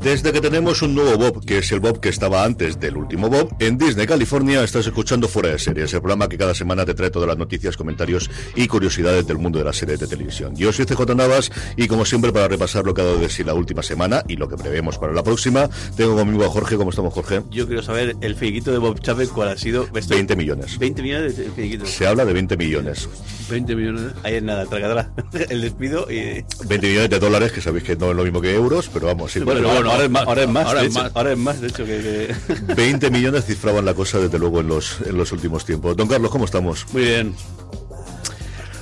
Desde que tenemos un nuevo Bob, que es el Bob que estaba antes del último Bob, en Disney, California, estás escuchando Fuera de Series, el programa que cada semana te trae todas las noticias, comentarios y curiosidades del mundo de las series de televisión. Yo soy CJ Navas y como siempre para repasar lo que ha dado de sí la última semana y lo que prevemos para la próxima, tengo conmigo a Jorge. ¿Cómo estamos, Jorge? Yo quiero saber el finiquito de Bob Chapek cuál ha sido. 20 millones. 20 millones de finiquito. Se habla de 20 millones. 20 millones. Ahí es nada, tragadora. El despido y... 20 millones de dólares, que sabéis que no es lo mismo que euros, pero vamos, sí. Bueno, pero bueno, ahora es más, ahora es más, Ahora de es hecho, más. ahora es más, de hecho, que... que- 20 millones cifraban la cosa desde luego en los, en los últimos tiempos. Don Carlos, ¿cómo estamos? Muy bien.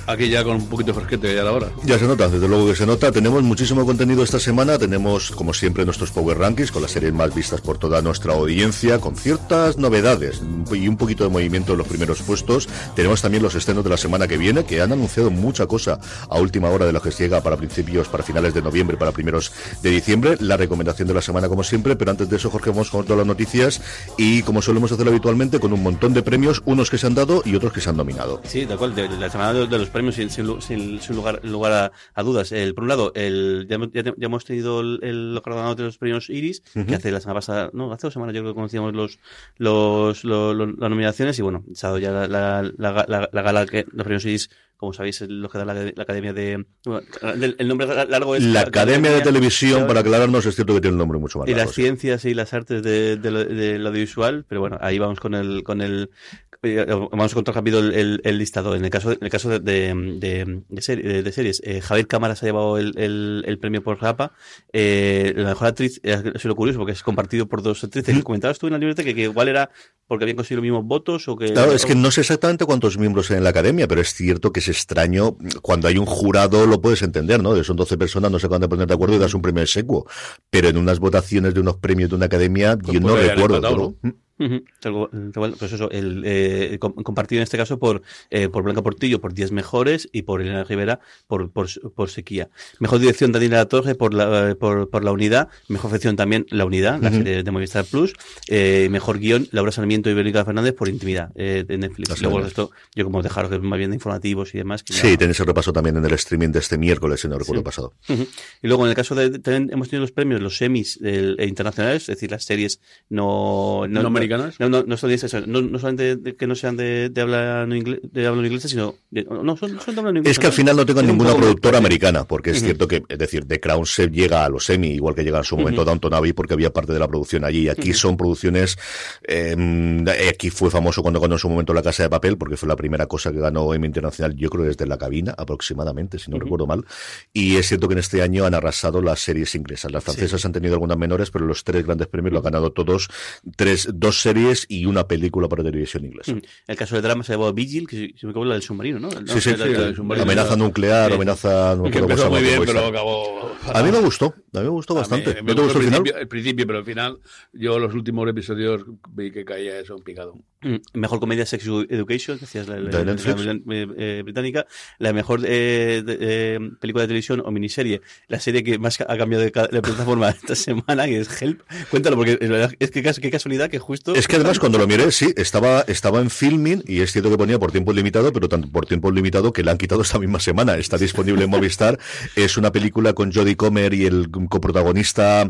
Aquí ya con un poquito de fresquete ya la hora. Ya se nota, desde luego que se nota. Tenemos muchísimo contenido esta semana. Tenemos, como siempre, nuestros Power Rankings con las series más vistas por toda nuestra audiencia, con ciertas novedades y un poquito de movimiento en los primeros puestos. Tenemos también los estrenos de la semana que viene, que han anunciado mucha cosa a última hora de lo que se llega para principios, para finales de noviembre, para primeros de diciembre. La recomendación de la semana, como siempre. Pero antes de eso, Jorge, vamos con todas las noticias y, como solemos hacer habitualmente, con un montón de premios, unos que se han dado y otros que se han nominado. Sí, de acuerdo. De, la semana de, de los premios, sin, sin sin- sin lugar, lugar a, a dudas. El, por un lado, el, ya, hemos- ya hemos tenido el, el los de los premios Iris, que hace la semana pasada, no, hace dos semanas yo creo que conocíamos los, los, lo- lo- las nominaciones y bueno, dado ya la, la, la, la- la gala que los premios Iris, como sabéis, es lo que da la, la Academia de... bueno, el, el nombre largo es... La Academia de Televisión, para aclararnos, es cierto que tiene un nombre mucho más y largo. las sí. ciencias y las artes de, de lo, del audiovisual, pero bueno, ahí vamos con el con el eh, vamos con todo rápido el, el, el listado. En el caso en el caso de, de, de, de ser- de- de series, eh, Javier Cámara se ha llevado el, el, el premio por Rapa. Eh, la mejor actriz eh, ha sido curioso porque es compartido por dos actrices. Comentabas tú en la libreta que, que igual era porque habían conseguido los mismos votos o que Claro, es que no sé exactamente cuántos miembros hay en la academia, pero es cierto que es extraño. Cuando hay un jurado lo puedes entender, ¿no? Son 12 personas, no se acaban de poner de acuerdo y das un premio secuo. Pero en unas votaciones de unos premios de una academia, Pues yo no recuerdo. empatado, tal cual, tal cual. Pues eso, el, eh, com- compartido en este caso por, eh, por Blanca Portillo por 10 mejores y por Elena Rivera por, por, por Sequía. Mejor dirección Daniela Torre por la, por, por la unidad. Mejor ficción también La Unidad, la serie de Movistar Plus. Eh, mejor guion Laura Sarmiento y Verónica Fernández por Intimidad eh, de Netflix. Las Luego resto, yo como dejaros que más bien de informativos y demás. que ya- Sí, tenéis el repaso también en el streaming de este miércoles, si no recuerdo Sí. pasado. Ujú. Y luego en el caso de también hemos tenido los premios, los semis eh, internacionales, es decir, las series no ¿No americanas? no, no, no son eso, no, no solamente de- que no sean de, de habla no inglés, de habla no inglesa, sino de- no son, son de habla no inglesa. Es que al final no tengo ninguna productora americana, porque es cierto que, es decir, The Crown se llega a los Emmy, igual que llega en su momento Downton Abbey, porque había parte de la producción allí. Y aquí son producciones, eh, aquí fue famoso cuando ganó en su momento La Casa de Papel, porque fue la primera cosa que ganó Emmy Internacional, yo creo desde La Cabina, aproximadamente, si no recuerdo mal. Y es cierto que en este año han arrasado las series inglesas. Las francesas han tenido algunas menores, pero los tres grandes premios lo han ganado todos, tres, dos series y una película para televisión inglesa. Ujú. El caso del drama se llamó Vigil, que si me acuerdo la del submarino, ¿no? Sí, sí, La- sí, la- la- submarino. amenaza nuclear, Sí. amenaza, no me Que empezó muy bien, pero acabó. A mí me gustó, a mí me gustó A mí bastante. me ¿No te gustó el final? principio, el principio, pero al final, yo los últimos episodios vi que caía eso en picado. Mm, Mejor comedia Sex Education, que decías la, la- ¿De la- la- eh, eh, británica. La mejor eh, de- eh, película de televisión o miniserie. La serie que más ha cambiado de, de plataforma esta semana, que es Help. Cuéntalo, porque es, que qué casualidad que justo. Es que además cuando lo miré, sí, estaba, estaba en filming y es cierto que ponía por tiempo limitado, pero tanto por tiempo limitado que la han quitado esta misma semana. Está disponible en Movistar. Es una película con Jodie Comer y el coprotagonista.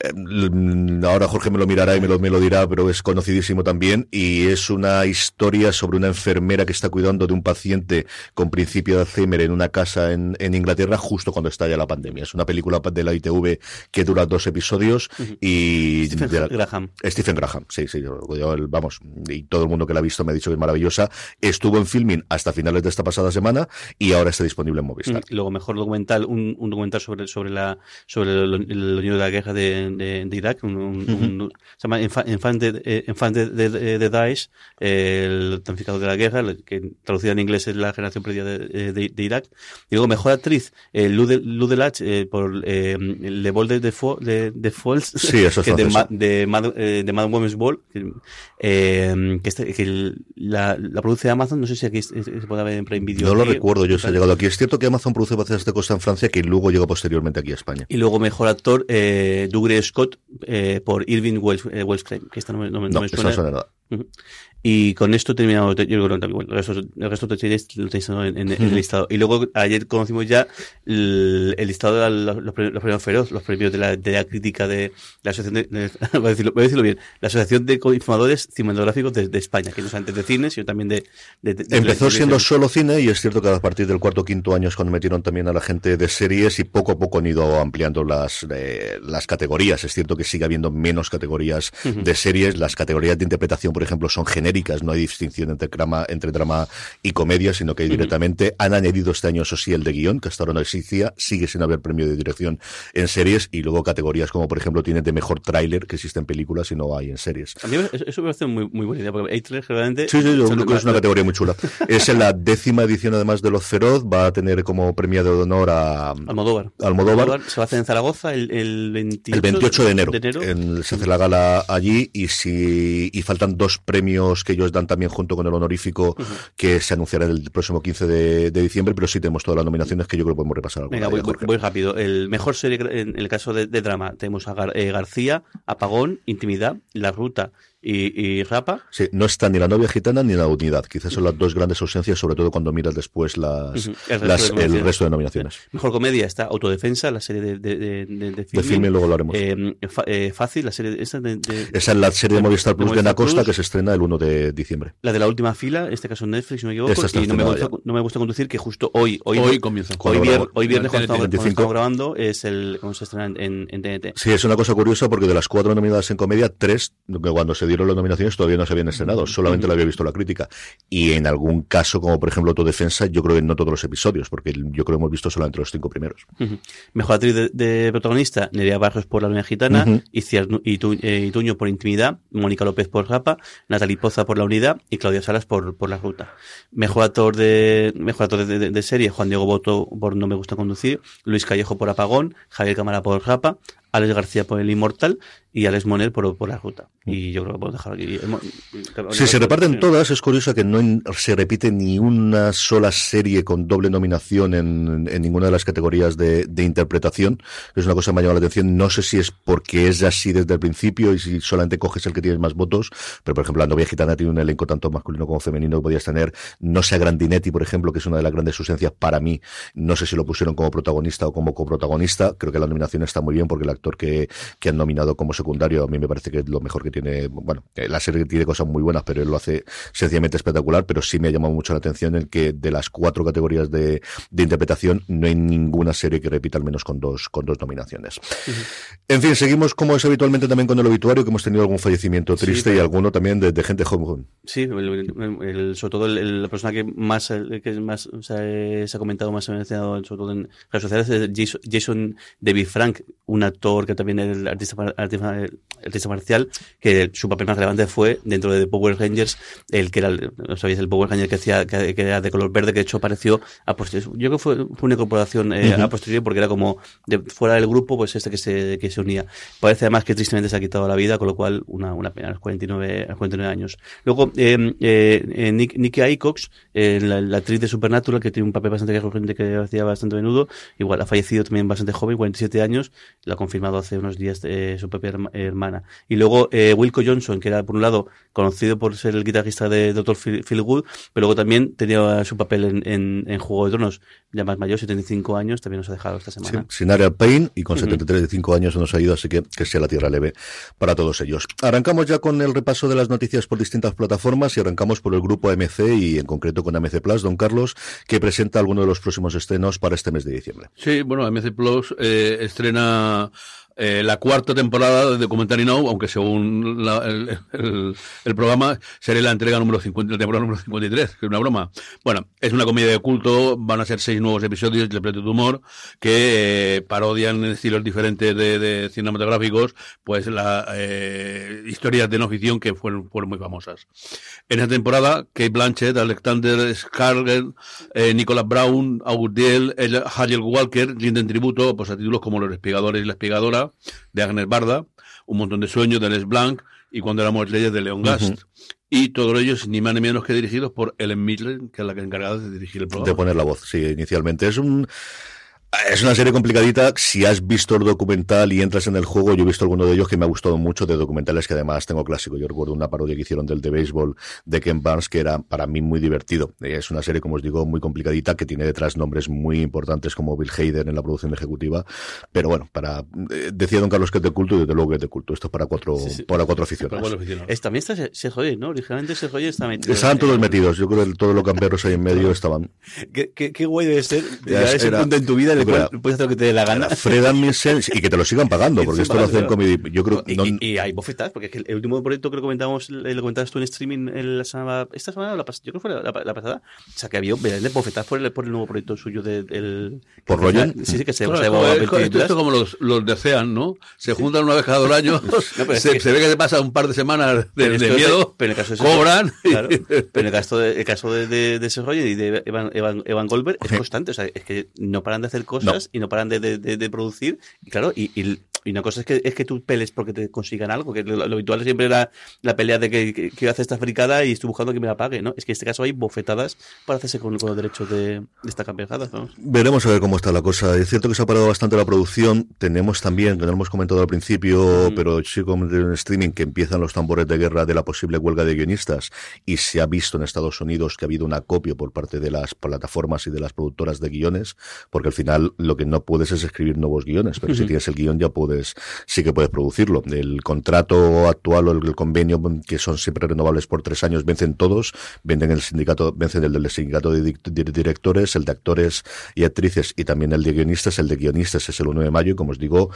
eh, ahora Jorge me lo mirará y me lo, me lo dirá, pero es conocidísimo también. Y es una historia sobre una enfermera que está cuidando de un paciente con principio de Alzheimer en una casa en, en Inglaterra justo cuando estalla la pandemia. Es una película de la ITV que dura dos episodios y... Stephen de la- Graham. Stephen Graham, sí, sí, yo- yo, vamos, y todo el mundo que la ha visto me ha dicho que es maravillosa. Estuvo en filming hasta finales de esta pasada semana y ahora está disponible en Movistar. Mm, Luego, mejor documental, un, un documental sobre, sobre la sobre el, de la guerra de, de, de Irak, un, un- un- se llama Enfa- Enfant de, Enfant de, de- de Daesh, eh, el damnificado de la guerra, que traducido en inglés es la generación perdida de, de- de Irak. Y luego, mejor actriz, eh, Lou de- Lou Delage, eh, por eh, Le Vol de, de, Fo- de, de Falls, Sí, eso es que de, francesa. Ma- de, Mad, eh, de Mad Women's Ball, eh, que, este- que el- la, la produce Amazon, no sé si aquí se puede ver en Prime Video. No lo recuerdo, yo se ha llegado aquí. Es cierto que Amazon produce bases de costa en Francia que luego llega posteriormente aquí a España. Y luego mejor actor, eh, Dougray Scott, eh, por Irving Wells, eh, Wellscream, que esta no me, no me- no No, me suena. no suena nada. Y con esto terminamos. Yo creo que bueno, el resto, el resto de series lo tenéis en, en- en el listado. Y luego ayer conocimos ya el, el listado de los, premios, los premios Feroz, los premios de la, de la crítica de la asociación de, de- voy, a decirlo, voy a decirlo bien, la asociación de informadores cinematográficos de, de España, que no solamente de cine, sino también de, de- Empezó siendo solo cine y es cierto que a partir del cuarto o quinto año es cuando metieron también a la gente de series y poco a poco han ido ampliando las, eh, las categorías. Es cierto que sigue habiendo menos categorías de series. Las categorías de interpretación, por ejemplo, son genéricas. No hay distinción entre drama, entre drama y comedia, sino que directamente han añadido este año, eso sí, el de guion, que hasta ahora no existía. Sigue sin haber premio de dirección en series y luego categorías como, por ejemplo, tiene de mejor tráiler que existe en películas y no hay en series. A mí eso, me parece muy, muy buena idea, porque hay tres realmente. Sí, sí, yo creo que es una categoría muy chula. Es en la décima edición, además de Los Feroz, va a tener como premiado de honor a Almodóvar. Almodóvar. Se va a hacer en Zaragoza el, el 28, El 28 de enero, en- se hace la gala allí y si y faltan dos premios que ellos dan también junto con el honorífico que se anunciará el próximo 15 de, de diciembre, pero sí tenemos todas las nominaciones que yo creo que podemos repasar Venga, de voy, voy- rápido. El mejor serie en el caso de, de drama tenemos a Gar- eh, García, Apagón, Intimidad, La Ruta y, y Rapa. Sí, no está ni la novia gitana ni la unidad. Quizás son las dos grandes ausencias, sobre todo cuando miras después las, el resto las- de el nominaciones. resto de nominaciones. Mejor comedia está Autodefensa, la serie de, de, de, de, de De filming. filming luego lo haremos. Eh, fa- eh, Fácil, la serie de, esta de- de- Esa es la serie de Movistar Plus de Ana Costa que se estrena el 1 de diciembre. la de la última fila, en este caso en Netflix, si no me equivoco. Esta Y no me, gusta, no me gusta conducir que justo hoy, hoy, Hoy comienza. Hoy, vier- hoy viernes, cuando estamos, cuando 25. estamos grabando, es el cuando se estrena en, en TNT. Sí, es una cosa curiosa porque de las cuatro nominadas en comedia, tres, que cuando se dieron las nominaciones todavía no se habían estrenado, solamente la había visto la crítica. Y en algún caso, como por ejemplo Autodefensa, yo creo que no todos los episodios, porque yo creo que hemos visto solamente los cinco primeros. Ujú. Mejor actriz de, de protagonista, Nerea Barros por La Luna Gitana. Iciar Itu- eh, Ituño por Intimidad, Mónica López por Rapa, Natalie Poza por La Unidad y Claudia Salas por, por La Ruta. Mejor actor de mejor actor de, de- de serie, Juan Diego Boto por No Me Gusta Conducir, Luis Callejo por Apagón, Javier Cámara por Rapa, Alex García por El Inmortal y Alex Monel por, por La Ruta. Y yo creo que podemos dejar aquí. Si se reparten todas, es curioso que no se repite ni una sola serie con doble nominación en, en ninguna de las categorías de, de interpretación, que es una cosa que me ha llamado la atención. No sé si es porque es así desde el principio y si solamente coges el que tiene más votos, pero por ejemplo, la novia gitana tiene un elenco tanto masculino como femenino que podías tener. No sé a Grandinetti, por ejemplo, que es una de las grandes ausencias para mí. No sé si lo pusieron como protagonista o como coprotagonista. Creo que la nominación está muy bien porque el actor que, que han nominado como secundario a mí me parece que es lo mejor que tiene. Bueno, eh, la serie tiene cosas muy buenas, pero él lo hace sencillamente espectacular. Pero sí me ha llamado mucho la atención el que de las cuatro categorías de, de interpretación no hay ninguna serie que repita al menos con dos, con dos nominaciones. En fin, seguimos como es habitualmente también con el obituario, que hemos tenido algún fallecimiento Sí, triste y alguno también de, de gente joven. Sí, el- sobre todo el- la persona que más, el que más o sea, eh, se ha comentado, más se ha mencionado, sobre todo en redes sociales, es Jason, Jason David Frank, un actor que también es el artista, artista, artista marcial, que su papel más relevante fue dentro de The Power Rangers, el que era, no sabéis, el Power Ranger que, hacía, que, que era de color verde, que de hecho apareció a posteriori. Yo creo que fue, fue una incorporación eh, a posteriori porque era como de fuera del grupo, pues este que se, que se unía. Parece además que tristemente se ha quitado la vida, con lo cual una, una pena a los 49, a los 49 años. Luego, eh, eh, eh, Nick, Nicky Aycox, eh, la, la actriz de Supernatural, que tiene un papel bastante recurrente que hacía bastante menudo, igual ha fallecido también bastante joven, 47 años, la confirma confirmado hace unos días eh, su propia herma- hermana. Y luego eh, Wilco Johnson, que era por un lado conocido por ser el guitarrista de Dr. Phil, Good, pero luego también tenía su papel en, en, en Juego de Tronos, ya más mayor, 75 años, también nos ha dejado esta Sí, semana. sin Ariel Payne y con Ujú. 73 de 5 años nos ha ido, así que que sea la tierra leve para todos ellos. Arrancamos ya con el repaso de las noticias por distintas plataformas y arrancamos por el grupo AMC y en concreto con AMC Plus, don Carlos, que presenta algunos de los próximos estrenos para este mes de diciembre. Sí, bueno, AMC Plus eh, estrena eh, la cuarta temporada de Documentary Now, aunque según la- el, programa sería la entrega número 50, la temporada número 53, que es una broma. Bueno, es una comedia de culto, van a ser seis nuevos episodios de Pleto de Humor que eh, parodian estilos diferentes de, de cinematográficos, pues las historias de no ficción que fueron, fueron muy famosas. En esta temporada, Kate Blanchett, Alexander Skarsgård, eh, Nicholas Brown, August Diel, el- Harriet Walker rinden tributo pues, a títulos como Los Espigadores y la Espigadora, de Agnes Barda, Un montón de sueños, de Les Blanc, y Cuando éramos leyes, de Leon Gast. Y todos ellos, ni más ni menos que dirigidos por Ellen Midler, que es la que encargada de dirigir el programa. De poner la voz, sí, inicialmente. Es un. Es una serie complicadita. Si has visto el documental y entras en el juego, yo he visto alguno de ellos que me ha gustado mucho, de documentales que además tengo clásico. Yo recuerdo una parodia que hicieron del de béisbol de Ken Barnes, que era para mí muy divertido. Es una serie, como os digo, muy complicadita, que tiene detrás nombres muy importantes como Bill Hader en la producción ejecutiva. Pero bueno, para eh, decía don Carlos que es de culto y desde luego que es de culto. Esto es para cuatro, Sí, sí. para cuatro aficionados. Es, también está Sergio, ¿no? Originalmente Sergio está metido. Estaban todos metidos. Yo creo que todos los camperos ahí en medio estaban. ¿Qué, qué, qué guay debe ser Ya ese era- punto en tu vida cual puedes hacer lo que te dé la gana. Fred Amundsen y que te lo sigan pagando, porque esto lo hacen claro. comedy. Yo creo que Y, no- y- y hay bofetadas, porque es que el último proyecto que lo comentábamos, eh, lo comentabas tú en streaming en la semana, esta semana, o la pas- yo creo que fue la, la- la pasada, o sea que había bofetadas por el, por el nuevo proyecto suyo de- del... ¿Por que- Rogen? Sí, sí, que se, Claro, se TV esto, esto Plus. como los, los de Ocean, ¿no? Se juntan una vez cada dos años, es se, que- se ve que se pasa un par de semanas Pero de, esto de miedo, pero en el caso de cobran. Claro, pero en el caso de, el caso de, de, de Seth Rogen y de Evan, Evan, Evan Goldberg es Sí. constante. O sea, es que no paran de hacer cosas y no paran de, de, de- de producir. Y claro, y, y, y una cosa es que, es que tú peles porque te consigan algo, que lo, lo habitual siempre era la pelea de que, que, que hace esta fricada y estoy buscando que me la pague, ¿no? Es que en este caso hay bofetadas para hacerse con, con los derechos de, de esta campeonada, ¿no? Veremos a ver cómo está la cosa. Es cierto que se ha parado bastante la producción. Tenemos también, que no lo hemos comentado al principio, Mm. pero sí como en streaming, que empiezan los tambores de guerra de la posible huelga de guionistas. Y se ha visto en Estados Unidos que ha habido un acopio por parte de las plataformas y de las productoras de guiones, porque al final lo que no puedes es escribir nuevos guiones, pero si tienes el guion ya puedes, sí que puedes producirlo. El contrato actual o el, convenio, que son siempre renovables por tres años, vencen todos, venden el sindicato, vencen el del sindicato de, directores, el de actores y actrices y también el de guionistas, el de guionistas es el 1 de mayo y como os digo,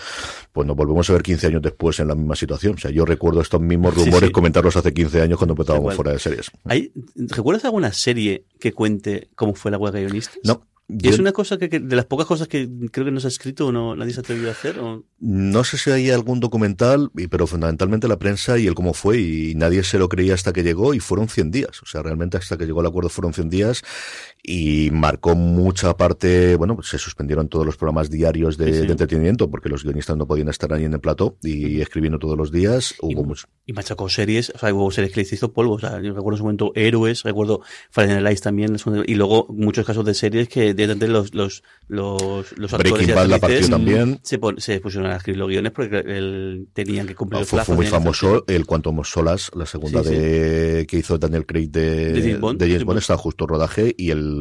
pues nos volvemos a ver 15 años después en la misma situación. O sea, yo recuerdo estos mismos rumores sí. comentarlos hace 15 años cuando empezábamos fuera de series. ¿Hay, ¿Recuerdas alguna serie que cuente cómo fue la huelga de guionistas? No. Es una cosa que, que de las pocas cosas que creo que no se ha escrito o no, nadie se ha atrevido a hacer. O... No sé si hay algún documental, pero fundamentalmente la prensa y el cómo fue, y nadie se lo creía hasta que llegó, y fueron 100 días. O sea, realmente hasta que llegó el acuerdo fueron 100 días, y marcó mucha parte, bueno, pues se suspendieron todos los programas diarios de, Sí, sí. de entretenimiento, porque los guionistas no podían estar ahí en el plató y escribiendo todos los días. Y- Hubo mucho. Y machacó series, o sea, hubo series que les hizo polvo. O sea, yo recuerdo en su momento Héroes, recuerdo Friday Night Lights también, y luego muchos casos de series que directamente los, los, los, los actores Breaking y Bad la partió también. se, pon- se pusieron a escribir los guiones porque el- tenían que cumplir Ah, el fue, plazo. fue muy famoso el Quantum Solas, la segunda Sí, de que hizo Daniel Craig de, De James Bond, de James sí, Bond, pues. está justo rodaje y el,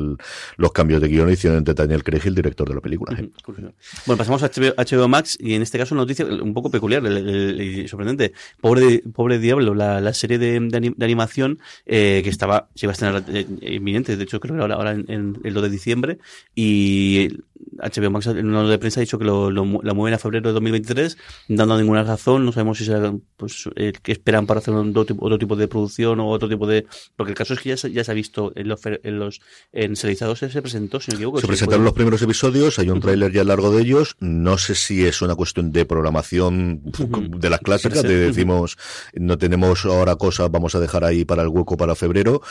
los cambios de guion hicieron entre Daniel Craig el director de la película. Curioso. Bueno, pasamos a HBO, Max y en este caso una noticia un poco peculiar y sorprendente. Pobre, pobre Diablo, la, la serie de, de anim- de animación eh, que estaba, se iba a estrenar eh, inminente, de hecho creo que ahora, ahora en, en 2 de diciembre y HBO Max en una nota de prensa ha dicho que lo, la mueven a febrero de 2023 dando ninguna razón, no sabemos si será pues, eh, que esperan para hacer un, otro, tipo, otro tipo de producción o otro tipo de... Porque el caso es que ya se, ya se ha visto en los, en los en serializados se, se presentó, si no me equivoco. Se presentaron los primeros episodios, hay un tráiler ya largo de ellos. No sé si es una cuestión de programación de las clásicas, de decimos no tenemos ahora cosas, vamos a dejar ahí para el hueco para febrero,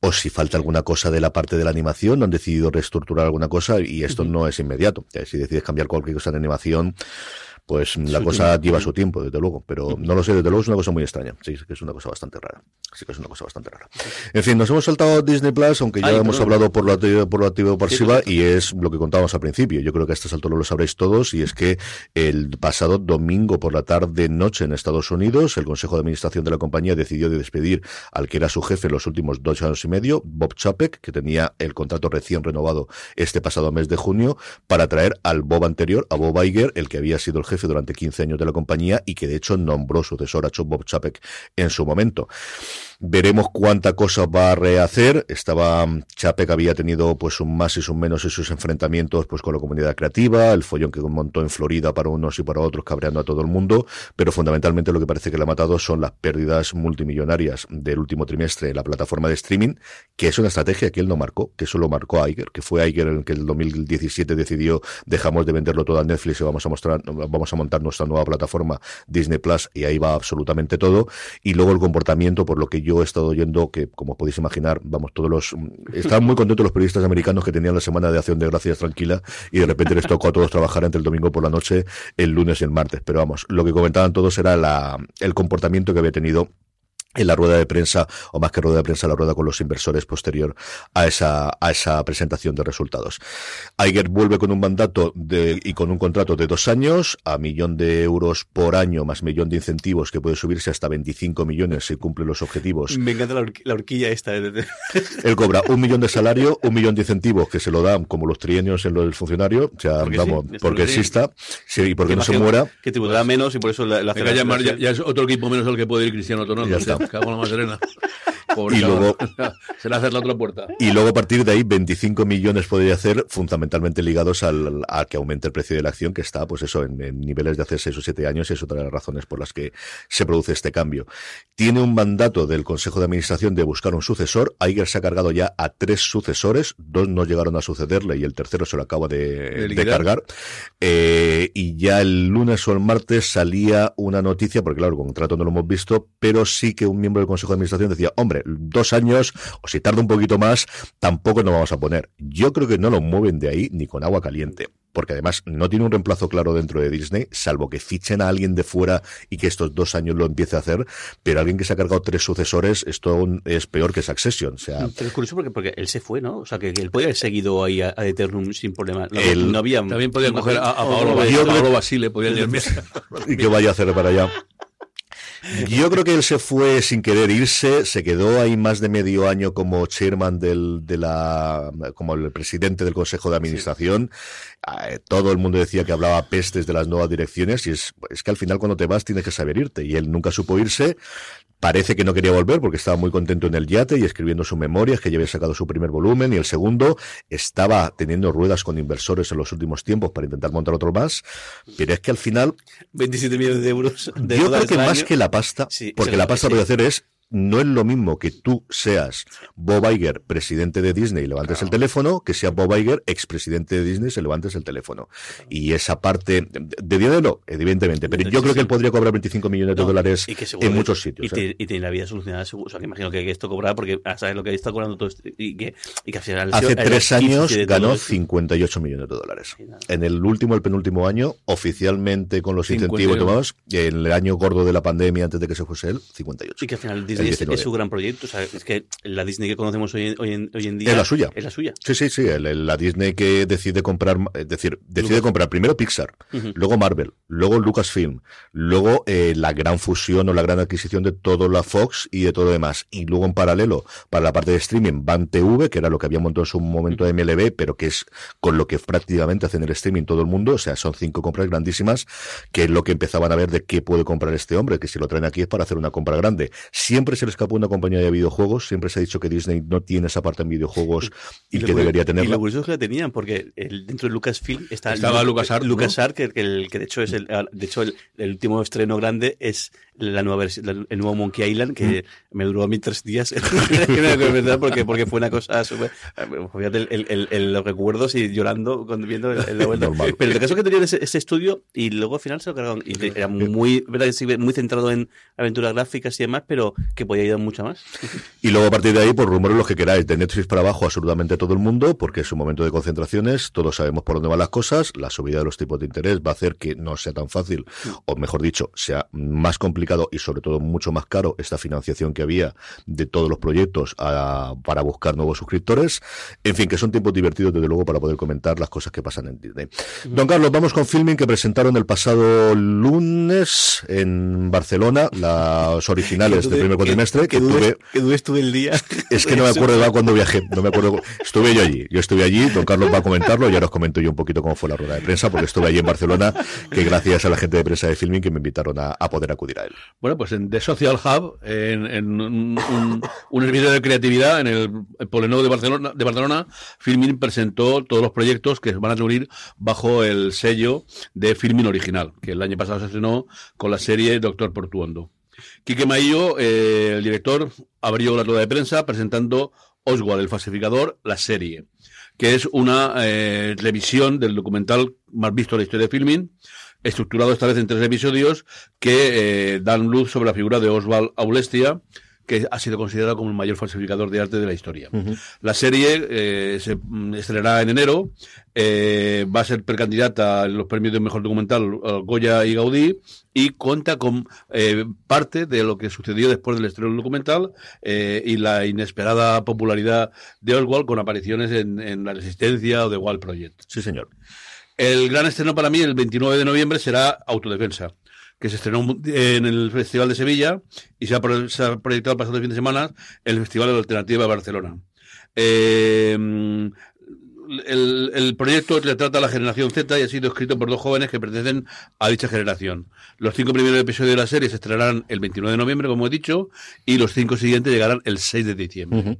o si falta alguna cosa de la parte de la animación, han decidido reestructurar alguna cosa y esto no es inmediato. Si decides cambiar cualquier cosa en animación, pues la cosa lleva su tiempo, desde luego. Pero no lo sé, desde luego es una cosa muy extraña. Sí, que es una cosa bastante rara. Sí, que es una cosa bastante rara. En fin, nos hemos saltado Disney Plus, aunque ya Ay, hemos perdón. hablado por lo activo, por lo activo pasiva, sí. y es lo que contábamos al principio. Yo creo que a estas alturas lo sabréis todos, y es que el pasado domingo por la tarde noche en Estados Unidos, el Consejo de Administración de la compañía decidió de despedir al que era su jefe en los últimos dos años y medio, Bob Chapek, que tenía el contrato recién renovado este pasado mes de junio, para traer al Bob anterior, a Bob Iger, el que había sido el jefe durante 15 años de la compañía y que de hecho nombró sucesor a Bob Chapek en su momento. Veremos cuánta cosa va a rehacer. Estaba mm, Chapek había tenido pues un más y un menos en sus enfrentamientos pues con la comunidad creativa, el follón que montó en Florida para unos y para otros cabreando a todo el mundo, pero fundamentalmente lo que parece que le ha matado son las pérdidas multimillonarias del último trimestre en la plataforma de streaming, que es una estrategia que él no marcó, que eso lo marcó Iger, que fue Iger el que en el 2017 decidió dejamos de venderlo todo a Netflix y vamos a mostrar vamos a montar nuestra nueva plataforma Disney Plus y ahí va absolutamente todo y luego el comportamiento por lo que yo he estado oyendo que como podéis imaginar vamos todos los estaban muy contentos los periodistas americanos que tenían la semana de acción de gracias tranquila y de repente les tocó a todos trabajar entre el domingo por la noche el lunes y el martes. Pero vamos lo que comentaban todos era la, el comportamiento que había tenido en la rueda de prensa, o más que rueda de prensa, la rueda con los inversores posterior a esa, a esa presentación de resultados. Iger vuelve con un mandato de, y con un contrato de dos años, a millón de euros por año, más millón de incentivos, que puede subirse hasta 25 millones si cumple los objetivos. Me encanta la, horqui- la horquilla esta. Él cobra un millón de salario, un millón de incentivos que se lo dan como los trienios en lo del funcionario, o sea, Porque vamos, sí, porque porque sí. exista, sí, y porque no se muera. Que tributará menos y por eso la, la Venga, ya, ya, ya es otro equipo menos al que puede ir Cristiano. Ya está. Cago en la. Pobre Y luego- Se le hace la otra puerta. Y luego a partir de ahí 25 millones podría hacer fundamentalmente ligados al, a que aumente el precio de la acción que está pues eso en, en niveles de hace 6 o 7 años y es otra de las razones por las que se produce este cambio. Tiene un mandato del Consejo de Administración de buscar un sucesor. Iger se ha cargado ya a tres sucesores, dos no llegaron a sucederle y el tercero se lo acaba de, cargar. Eh, y ya el lunes o el martes salía una noticia, porque claro, el contrato no lo hemos visto, pero sí que un miembro del Consejo de Administración decía, hombre, dos años, o si tarda un poquito más, tampoco nos vamos a poner. Yo creo que no lo mueven de ahí ni con agua caliente. Porque además no tiene un reemplazo claro dentro de Disney, salvo que fichen a alguien de fuera y que estos dos años lo empiece a hacer, pero alguien que se ha cargado tres sucesores, esto aún es peor que Succession. O sea, Pero es curioso porque, porque él se fue, ¿no? O sea, que, él podía haber seguido ahí a, a Eternum sin problema. No, Él- no había... También podían no- coger a, Paolo, Paolo Basile, podían ir y que vaya a hacer para allá. Yo creo que él se fue sin querer irse, se quedó ahí más de medio año como chairman del, de la, como el presidente del Consejo de Administración. Eh, todo el mundo decía que hablaba pestes de las nuevas direcciones y es, es que al final cuando te vas tienes que saber irte y él nunca supo irse. Parece que no quería volver porque estaba muy contento en el yate y escribiendo sus memorias, que ya había sacado su primer volumen y el segundo estaba teniendo ruedas con inversores en los últimos tiempos para intentar montar otro más, pero es que al final 27 millones de euros de yo creo que más año. que la pasta, Sí, porque la pasta lo que hacer es no es lo mismo que tú seas Bob Iger, presidente de Disney, y levantes el teléfono, que sea Bob Iger, expresidente de Disney, se levantes el teléfono. Y esa parte de, de dinero, evidentemente, pero yo creo que él podría cobrar 25 millones de No, dólares en muchos sitios. Y, ¿eh? y tiene la vida solucionada, seguro. O sea, que imagino que esto cobrará porque ah, sabes lo que está cobrando todo esto. Y que, y que al final. ha Hace el tres años ganó esto. 58 millones de dólares. En el último, el penúltimo año, oficialmente con los 51. incentivos tomados, en el año gordo de la pandemia, antes de que se fuese él, 58. Y que al final Disney es, 19. es su gran proyecto. O sea, es que la Disney que conocemos hoy en, hoy en, hoy en día. Es la suya. Es la suya. Sí, sí, sí. el- el- la Disney que decide comprar, es decir, decide Lucas. comprar primero Pixar, luego Marvel, luego Lucasfilm, luego eh, la gran fusión o la gran adquisición de todo la Fox y de todo lo demás. Y luego en paralelo, para la parte de streaming, Van TV, que era lo que había montado en su momento de MLB, pero que es con lo que prácticamente hacen el streaming todo el mundo. O sea, son cinco compras grandísimas, que es lo que empezaban a ver de qué puede comprar este hombre, que si lo traen aquí es para hacer una compra grande. Siempre se le escapó una compañía de videojuegos, siempre se ha dicho que Disney no tiene esa parte en videojuegos y, que debería Y tenerla. lo curioso es que la tenían, porque el- dentro de Lucasfilm está Estaba Lu- LucasArts, que, que el, que de hecho es el, de hecho el, el último estreno grande es la nueva versión, el nuevo Monkey Island, que Mm. me duró a mí tres días. Porque, porque fue una cosa súper. Fíjate el, el- el- los recuerdos y llorando cuando viendo la vuelta. Pero el caso es que tenían ese, ese estudio y luego al final se lo cargaron. Y era muy, ¿verdad? Muy centrado en aventuras gráficas y demás, pero que podía ir mucho más. Y luego a partir de ahí, por rumores los que queráis, de Netflix para abajo absolutamente todo el mundo, porque es un momento de concentraciones, todos sabemos por dónde van las cosas, la subida de los tipos de interés va a hacer que no sea tan fácil, o mejor dicho, sea más complicado y sobre todo mucho más caro esta financiación que había de todos los proyectos a- para buscar nuevos suscriptores. En fin, que son tiempos divertidos desde luego para poder comentar las cosas que pasan en Disney. Don Carlos, vamos con filming que presentaron el pasado lunes en Barcelona, las originales del primer cuatrimestre, que tuve... que dudes tú el día. Es que no me acuerdo de cuándo viajé, no me acuerdo. Estuve yo allí, yo estuve allí, don Carlos va a comentarlo y ahora os comento yo un poquito cómo fue la rueda de prensa, porque estuve allí en Barcelona, que gracias a la gente de prensa de filming que me invitaron a, a poder acudir a él. Bueno, pues en The Social Hub, en, en un, un, un servicio de creatividad en el, el de Barcelona, de Barcelona, Filmin presentó todos los proyectos que van a reunir bajo el sello de Filmin Original, que el año pasado se estrenó con la serie Doctor Portuondo. Quique Maillo, eh, el director, abrió la rueda de prensa presentando Oswald, el falsificador, la serie, que es una eh, revisión del documental más visto de la historia de Filmin, estructurado esta vez en tres episodios que eh, dan luz sobre la figura de Oswald Aulestia, que ha sido considerado como el mayor falsificador de arte de la historia. La serie eh, se estrenará en enero, eh, va a ser precandidata a los premios de mejor documental eh, Goya y Gaudí y cuenta con eh, parte de lo que sucedió después del estreno del documental eh, y la inesperada popularidad de Oswald con apariciones en, en La Resistencia o The Wall Project. Sí, señor. El gran estreno para mí, el 29 de noviembre, será Autodefensa, que se estrenó en el Festival de Sevilla y se ha, proyectado el pasado fin de semana el Festival de la Alternativa de Barcelona. Eh, el, el proyecto retrata a la generación Z y ha sido escrito por dos jóvenes que pertenecen a dicha generación. Los cinco primeros episodios de la serie se estrenarán el 29 de noviembre, como he dicho, y los cinco siguientes llegarán el 6 de diciembre.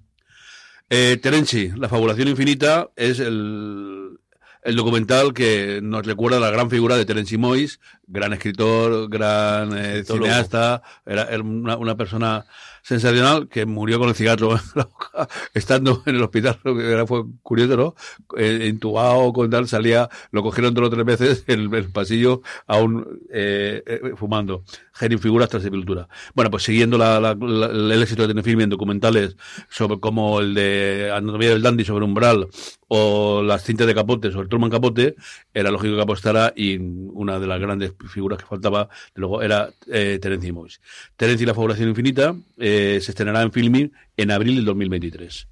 Eh, Terenci, La fabulación infinita, es el, el documental que nos recuerda a la gran figura de Terence Mois, gran escritor, gran eh, cineasta, era, era una, una persona sensacional que murió con el cigarro en la boca estando en el hospital, lo que era, fue curioso, ¿no? Eh, con tal, salía, lo cogieron dos o tres veces en el, pasillo aún eh, eh, fumando. Genio figuras tras sepultura. Bueno, pues siguiendo la, el éxito de Tenefilm en documentales sobre como el de Anatomía del Dandy sobre Umbral o las cintas de Capote sobre Truman Capote, era lógico que apostara y una de las grandes figuras que faltaba, luego era eh, Terence. Terence y la fabulación infinita eh, se estrenará en Filming en abril del 2023.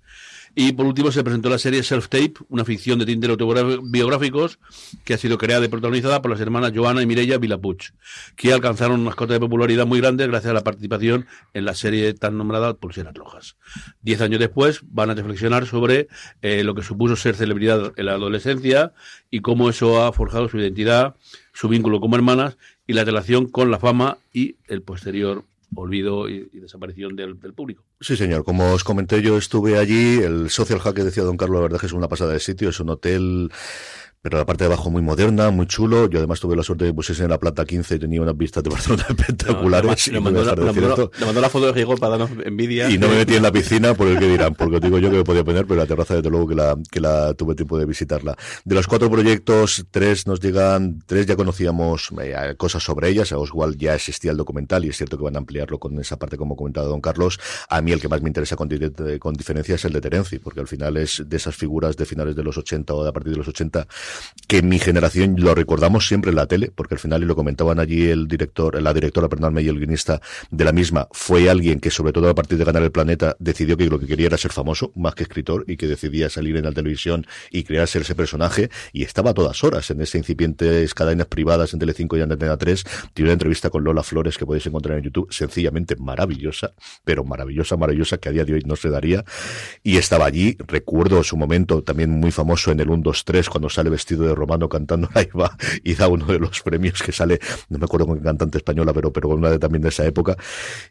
Y por último se presentó la serie Self Tape, una ficción de tintes autobiográficos que ha sido creada y protagonizada por las hermanas Joana y Mireia Vilapuch, que alcanzaron unas cotas de popularidad muy grandes gracias a la participación en la serie tan nombrada Pulseras Rojas. Diez años después van a reflexionar sobre eh, lo que supuso ser celebridad en la adolescencia y cómo eso ha forjado su identidad, su vínculo como hermanas y la relación con la fama y el posterior olvido y, y desaparición del, público. Sí, señor. Como os comenté, yo estuve allí. El Social Hack que decía Don Carlos, la verdad que es una pasada de sitio. Es un hotel, pero la parte de abajo muy moderna, muy chulo. Yo además tuve la suerte de que pusiese en la planta 15 y tenía unas vistas de Barcelona espectaculares. No dejar de le mandó- la foto de Rigor para darnos envidia. Y no me metí en la piscina por el que dirán, porque os digo yo que me podía poner, pero la terraza desde luego que la, que la tuve tiempo de visitarla. De los cuatro proyectos, tres nos llegan, tres ya conocíamos eh, cosas sobre ellas, a Oswald ya existía el documental y es cierto que van a ampliarlo con esa parte como comentaba don Carlos. A mí el que más me interesa con, con diferencia es el de Terenzi, porque al final es de esas figuras de finales de los 80 o de a partir de los 80 que mi generación lo recordamos siempre en la tele, porque al final, y lo comentaban allí el director, la directora, perdóname, y el guionista de la misma, fue alguien que, sobre todo a partir de ganar el planeta, decidió que lo que quería era ser famoso, más que escritor, y que decidía salir en la televisión y crear ser ese personaje, y estaba a todas horas en ese incipientes cadenas privadas en Telecinco y en Antena 3. Tiene una entrevista con Lola Flores que podéis encontrar en YouTube, sencillamente maravillosa, pero maravillosa, maravillosa, que a día de hoy no se daría. Y estaba allí, recuerdo su momento también muy famoso en el 1, 2, 3, cuando sale de romano cantando Ahí va y da uno de los premios que sale, no me acuerdo con qué cantante española, pero, pero con una de también de esa época.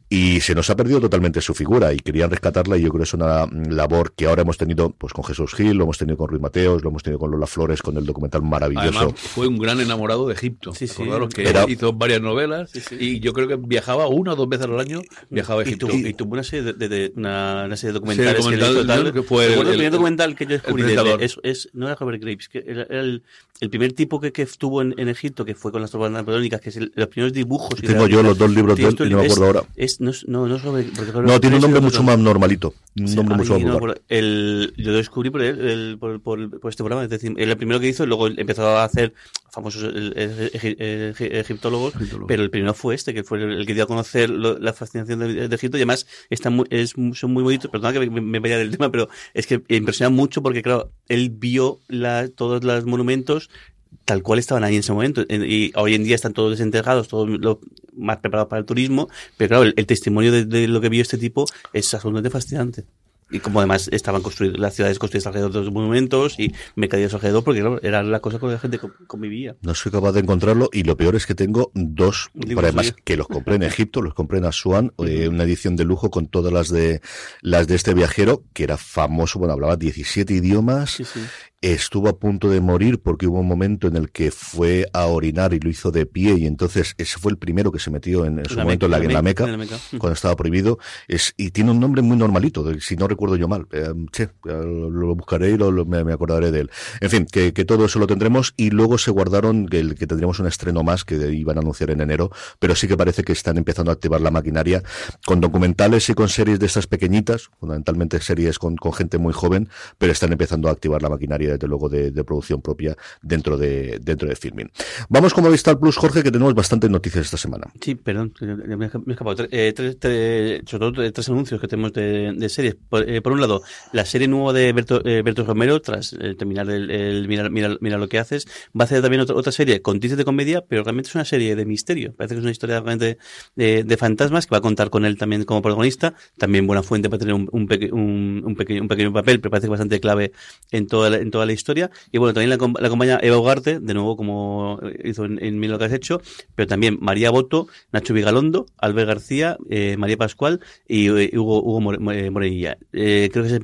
Y se nos ha perdido totalmente su figura y querían rescatarla y yo creo que es una labor que ahora hemos tenido pues con Jesús Gil, lo hemos tenido con Ruiz Mateos, lo hemos tenido con Lola Flores, con el documental maravilloso. Además, fue un gran enamorado de Egipto. Sí, sí. Acordaros que Era- hizo varias novelas y yo creo que viajaba una o dos veces al año, viajaba a Egipto. y tuvo una serie de, de- de- una, una serie de documentales Sí, que que fue el- el, el- primer documental que yo descubrí el de, es, es- no era Robert Graves, que era el, el primer tipo que, que estuvo en, en Egipto, que fue con las tropas napoleónicas, que es el- los primeros dibujos. y Tengo yo los dos libros de él y no me acuerdo ahora. Es, no, sobre- tiene un nombre otro- mucho más normalito. Un nombre mucho más el, yo lo descubrí por, él, el- por, por, por este programa. Es decir, él el primero que hizo, luego empezó a hacer famosos egiptólogos, Egiptólogos. pero el primero fue este, que fue el, que dio a conocer lo- la fascinación de, de Egipto. Y además está muy, es, son muy bonitos. Perdona que me, me vaya del tema, pero es que impresiona mucho porque, claro, él vio la, todos los monumentos tal cual estaban ahí en ese momento. En- Y hoy en día están todos desenterrados, todos lo más preparados para el turismo, pero claro, el, el testimonio de, de lo que vio este tipo es absolutamente fascinante. Y como además estaban construidas, las ciudades construidas alrededor de los monumentos y mercadillos alrededor, porque claro, era la cosa con la gente co- convivía. No soy capaz de encontrarlo y lo peor es que tengo dos, además que los compré en Egipto, los compré en Asuán, eh, una edición de lujo con todas las de las de este viajero que era famoso, bueno, hablaba 17 idiomas, Sí, sí. Estuvo a punto de morir porque hubo un momento en el que fue a orinar y lo hizo de pie y entonces ese fue el primero que se metió en, en su La momento en la, Meca- en la Meca, en la Meca. cuando estaba prohibido. Es y tiene un nombre muy normalito si no recuerdo yo mal. Eh, che, lo, lo buscaré y lo, lo- me, me acordaré de él. En fin que, que todo eso lo tendremos y luego se guardaron que, el, que tendríamos un estreno más que iban a anunciar en enero pero sí que parece que están empezando a activar la maquinaria con documentales y con series de estas pequeñitas fundamentalmente series con, con gente muy joven pero están empezando a activar la maquinaria desde luego de, de producción propia dentro de dentro de filming vamos como Vistar Plus Jorge que tenemos bastantes noticias esta semana Sí, perdón, me he escapado. Tre- eh, tres, tres- sobre todo tres anuncios que tenemos de, de series. Por, eh, por un lado, la serie nueva de Berto, eh, Berto Romero, tras eh, terminar el, el mira, mira, mira lo que haces, va a hacer también otra, otra serie con tintes de comedia, pero realmente es una serie de misterio. Parece que es una historia realmente de, de fantasmas que va a contar con él también como protagonista. También buena fuente para tener un, un, peque- un, un pequeño, un pequeño papel, pero parece que bastante clave en toda en toda la historia. Y bueno, también la, la acompaña Eva Ugarte, de nuevo como hizo en, en lo que has hecho, pero también María Boto, Nacho Vigalondo, Albert García, eh, María Pascual y eh, Hugo, Hugo More-. Eh, creo que se,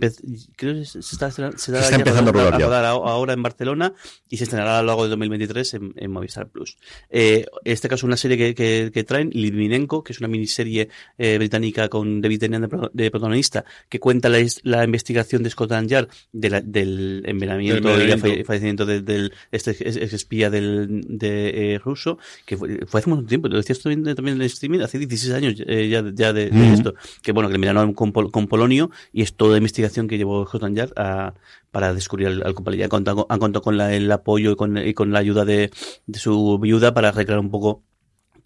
creo que se está, se está empezando a rodar ya. rodar a- ahora en Barcelona y se estrenará a lo largo de 2023 en, en Movistar Plus. Eh, en este caso, una serie que, que, que traen, Litvinenko, que es una miniserie eh, británica con David Tennant de, pro- de protagonista, que cuenta la, la investigación de Scotland Yard de la- del envenenamiento Del y fallecimiento de- del este ex, ex espía del, de eh, ruso, que fue, fue hace mucho tiempo, lo decías también también en el streaming, hace 16 años eh, ya, ya de, de Mm. esto, que bueno, que le envenenaron con, Pol- con polonio y es toda la investigación que llevó Scotland Yard a, para descubrir al, al. Ya han contado, han contado con la- el apoyo y con, y con la ayuda de, de su viuda para recrear un poco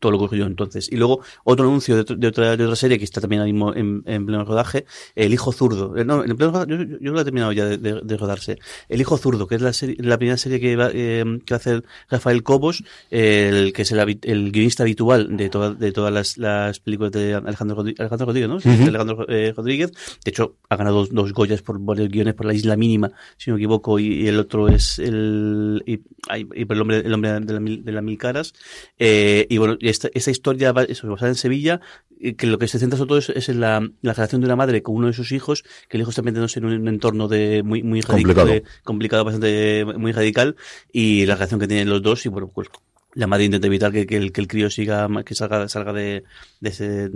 todo lo que ocurrió entonces. Y luego otro anuncio de, otro- de otra, de otra serie que está también mismo en, en pleno rodaje, El Hijo Zurdo. Eh, No, en pleno rodaje, yo, yo, yo lo he terminado ya de, de- de rodarse. El Hijo Zurdo, que es la, serie, la primera serie que va, eh, que va a hacer Rafael Cobos, el que es el, el guionista habitual de, toda- de todas las, las películas de Alejandro, Rodri- Alejandro Rodríguez, ¿no? Alejandro eh, Rodríguez. De hecho, ha ganado dos, dos Goyas por varios guiones por La Isla Mínima, si no me equivoco, y, y el otro es el, y, y por el hombre, el hombre de, la mil, de las mil caras. Y bueno, y esta, esta historia basada en Sevilla, y que lo que se centra sobre todo es, es en la, la relación de una madre con uno de sus hijos, que el hijo está metiéndose en un, un entorno de muy, muy radical, Complicado. de- complicado, bastante muy radical, y la relación que tienen los dos, y bueno, pues la madre intenta evitar que, que el, que el crío siga, que salga, salga de, de ese,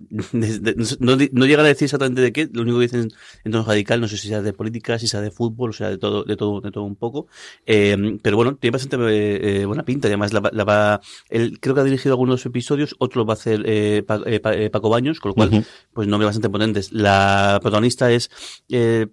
no, no llegan a decir exactamente de qué, lo único que dicen en tono radical, no sé si sea de política, si sea de fútbol, o sea, de todo, de todo, de todo un poco. Eh, pero bueno, tiene bastante eh, buena pinta, y además la, va- la va, él creo que ha dirigido algunos episodios, otro lo va a hacer eh, Pa- eh, Pa- eh, Paco Baños, con lo cual, Ujú. pues nombres bastante potentes. La protagonista es, eh,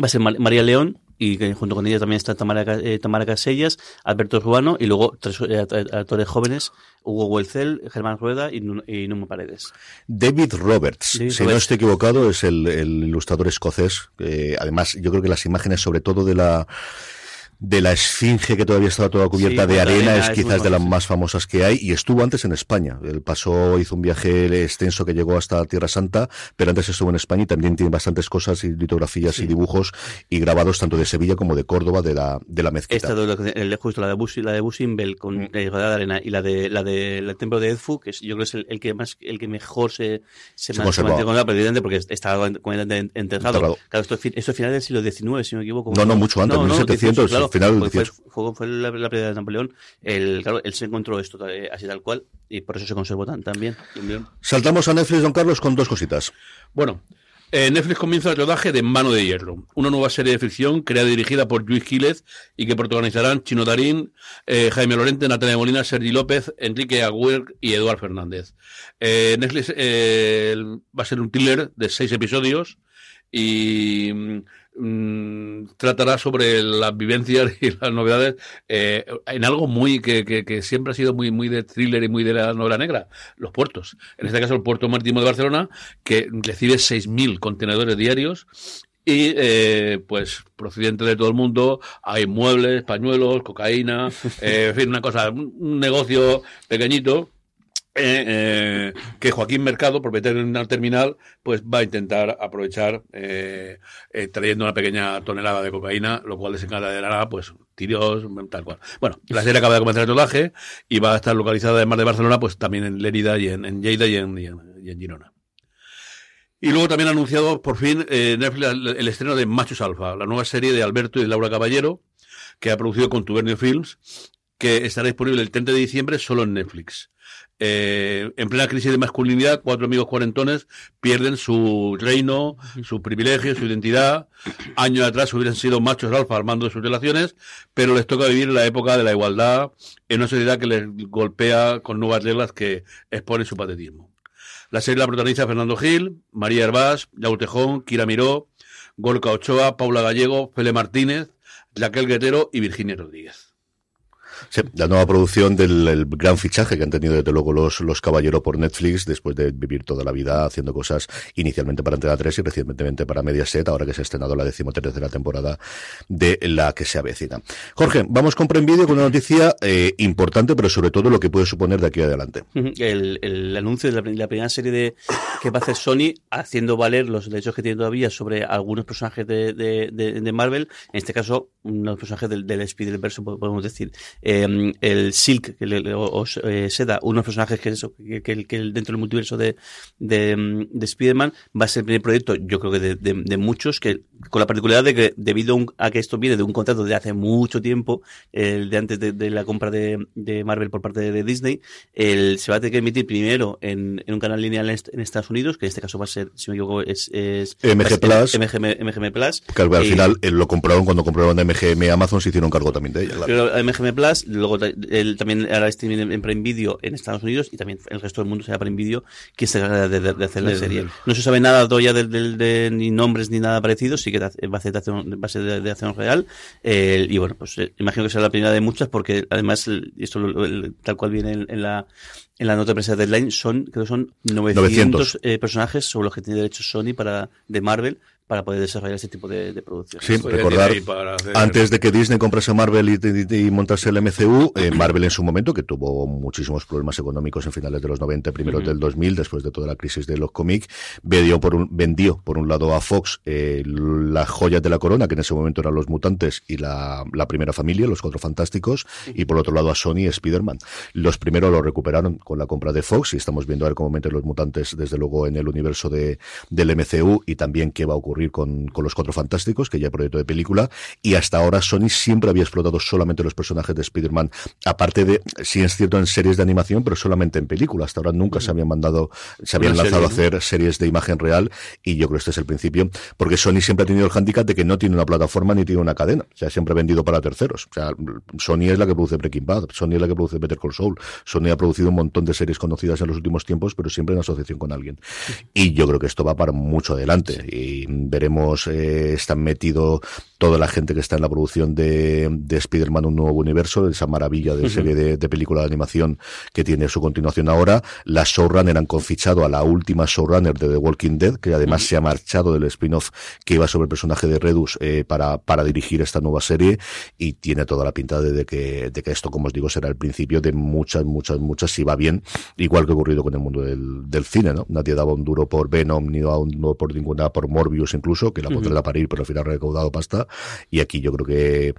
va a ser Mar- María León, y que junto con ella también está Tamara, eh, Tamara Casellas, Alberto Ruano, y luego tres eh, act- actores jóvenes, Hugo Huelcel, Germán Rueda y, y Nuno Paredes. David Roberts, David si no estoy equivocado, es el, el ilustrador escocés. eh, además, yo creo que las imágenes, sobre todo de la de la esfinge que todavía estaba toda cubierta Sí, de pues, la arena, arena es quizás de las más famosas que hay y estuvo antes en España. Él pasó, hizo un viaje extenso que llegó hasta Tierra Santa, pero antes estuvo en España y también tiene bastantes cosas y litografías y dibujos y grabados tanto de Sevilla como de Córdoba de la de la mezquita. Esta de justo la de Bus, la de Busimbel con Mm. eh, rodeada de arena y la de la de el templo de Edfu, que es, yo creo que es el, el que más el que mejor se se, Se mantiene conservado, pero evidentemente porque está completamente en- enterrado. Enterrado. Claro, esto es, fi- esto es final del siglo XIX, si no me equivoco. No, no, mucho antes, 1700, claro, final fue, 18. fue, fue la, la pérdida de Napoleón. El, claro, él se encontró esto eh, así tal cual y por eso se conservó tan, tan bien. Saltamos a Netflix, don Carlos, con dos cositas. Bueno, Eh, Netflix comienza el rodaje de Mano de Hierro, una nueva serie de ficción creada y dirigida por Luis Gílez y que protagonizarán Chino Darín, eh, Jaime Lorente, Natalia Molina, Sergi López, Enrique Agüer y Eduard Fernández. Eh, Netflix eh, va a ser un thriller de seis episodios y mm, tratará sobre las vivencias y las novedades eh, en algo muy que, que, que, siempre ha sido muy muy de thriller y muy de la novela negra, los puertos. En este caso el puerto marítimo de Barcelona que recibe 6.000 contenedores diarios y eh, pues procedente de todo el mundo hay muebles, pañuelos, cocaína, eh, en fin, una cosa, un negocio pequeñito eh, eh, que Joaquín Mercado, propietario de una terminal, pues va a intentar aprovechar eh, eh, trayendo una pequeña tonelada de cocaína, lo cual desencadenará pues tiros, tal cual. Bueno, la serie acaba de comenzar el rodaje y va a estar localizada además de Barcelona, pues también en Lérida y en, en Lleida y en, y, Girona. Y luego también ha anunciado por fin eh, Netflix el estreno de Machos Alfa, la nueva serie de Alberto y de Laura Caballero, que ha producido con Tubernio Films, que estará disponible el 30 de diciembre solo en Netflix. Eh, en plena crisis de masculinidad, cuatro amigos cuarentones pierden su reino, su privilegio, su identidad. Años atrás hubieran sido machos alfa al mando de sus relaciones, pero les toca vivir la época de la igualdad en una sociedad que les golpea con nuevas reglas que exponen su patetismo. La serie la protagoniza Fernando Gil, María Herbás, Yaul Tejón, Kira Miró, Gorka Ochoa, Paula Gallego, Fele Martínez, Raquel Guetero y Virginia Rodríguez. La nueva producción del gran fichaje que han tenido desde luego los, los Caballeros por Netflix después de vivir toda la vida haciendo cosas inicialmente para Antena 3 y recientemente para Mediaset, ahora que se ha estrenado la decimotercera temporada de la que se avecina. Jorge, vamos con Prime Video con una noticia eh, importante, pero sobre todo lo que puede suponer de aquí adelante. El, el anuncio de la, primera serie de que va a hacer Sony haciendo valer los derechos que tiene todavía sobre algunos personajes de, de, Marvel, en este caso unos personajes del, del Spider-Verse, podemos decir. El Silk, que le, o, o eh, Seda, unos personajes que, eso, que, que, que, dentro del multiverso de, de, de Spider-Man va a ser el primer proyecto, yo creo que de, de, de, muchos, que con la particularidad de que debido a, que esto viene de un contrato de hace mucho tiempo, el de antes de, la compra de, Marvel por parte de, Disney, el, se va a tener que emitir primero en, en un canal lineal en, en, Estados Unidos, que en este caso va a ser, si me equivoco, es, es MG Plus. MGM, MGM Plus. Que al final eh, lo compraron cuando compraron MGM Amazon, se hicieron cargo también de ella. Claro. MGM Plus luego él también hará streaming en Prime Video en Estados Unidos y también el resto del mundo será Prime Video quien se encarga de, de, de, hacer la serie. No se sabe nada todavía de, de, de, ni nombres ni nada parecido, sí que va a ser de acción, va a ser de, de acción real. Eh, y bueno, pues eh, imagino que será la primera de muchas porque además, esto lo, el, tal cual viene en, en, la en la nota de prensa de Deadline, son, creo que son 900, 900. Eh, personajes sobre los que tiene derechos Sony para, de Marvel para poder desarrollar ese tipo de, de producciones. Sí, recordar, hacer... antes de que Disney comprase Marvel y, y, y montase el MCU, eh, Marvel en su momento, que tuvo muchísimos problemas económicos en finales de los 90, primeros uh -huh. del 2000, después de toda la crisis de los cómics, vendió por un, vendió por un lado a Fox eh, las joyas de la corona, que en ese momento eran los mutantes y la, la primera familia, los cuatro fantásticos, uh -huh. y por otro lado a Sony y Spider-Man. Los primeros lo recuperaron con la compra de Fox y estamos viendo a ver cómo meten los mutantes, desde luego, en el universo de, del MCU y también qué va a ocurrir con, con, los Cuatro Fantásticos, que ya hay proyecto de película, y hasta ahora Sony siempre había explotado solamente los personajes de Spider-Man, aparte de, sí es cierto, en series de animación, pero solamente en película. Hasta ahora nunca se habían mandado, se habían Una lanzado serie, ¿no? a hacer series de imagen real, y yo creo que este es el principio, porque Sony siempre ha tenido el handicap de que no tiene una plataforma ni tiene una cadena, o sea, siempre ha vendido para terceros. O sea, Sony es la que produce Breaking Bad, Sony es la que produce Better Call Saul, Sony ha producido un montón de series conocidas en los últimos tiempos, pero siempre en asociación con alguien. Y yo creo que esto va para mucho adelante, y veremos eh, están metido toda la gente que está en la producción de, de Spider-Man Un Nuevo Universo, esa maravilla de uh -huh. serie de, de, película de animación que tiene su continuación ahora. Las showrunner han confichado a la última showrunner de The Walking Dead, que además uh -huh. se ha marchado del spin-off que iba sobre el personaje de Redus eh, para, para dirigir esta nueva serie y tiene toda la pinta de, de, que, de que esto, como os digo, será el principio de muchas, muchas, muchas, si va bien, igual que ha ocurrido con el mundo del, del cine, ¿no? Nadie daba un duro por Venom, ni daba un duro por ninguna, por Morbius incluso, que la pondrá uh -huh. parir, pero al final ha recaudado pasta. Y aquí yo creo que.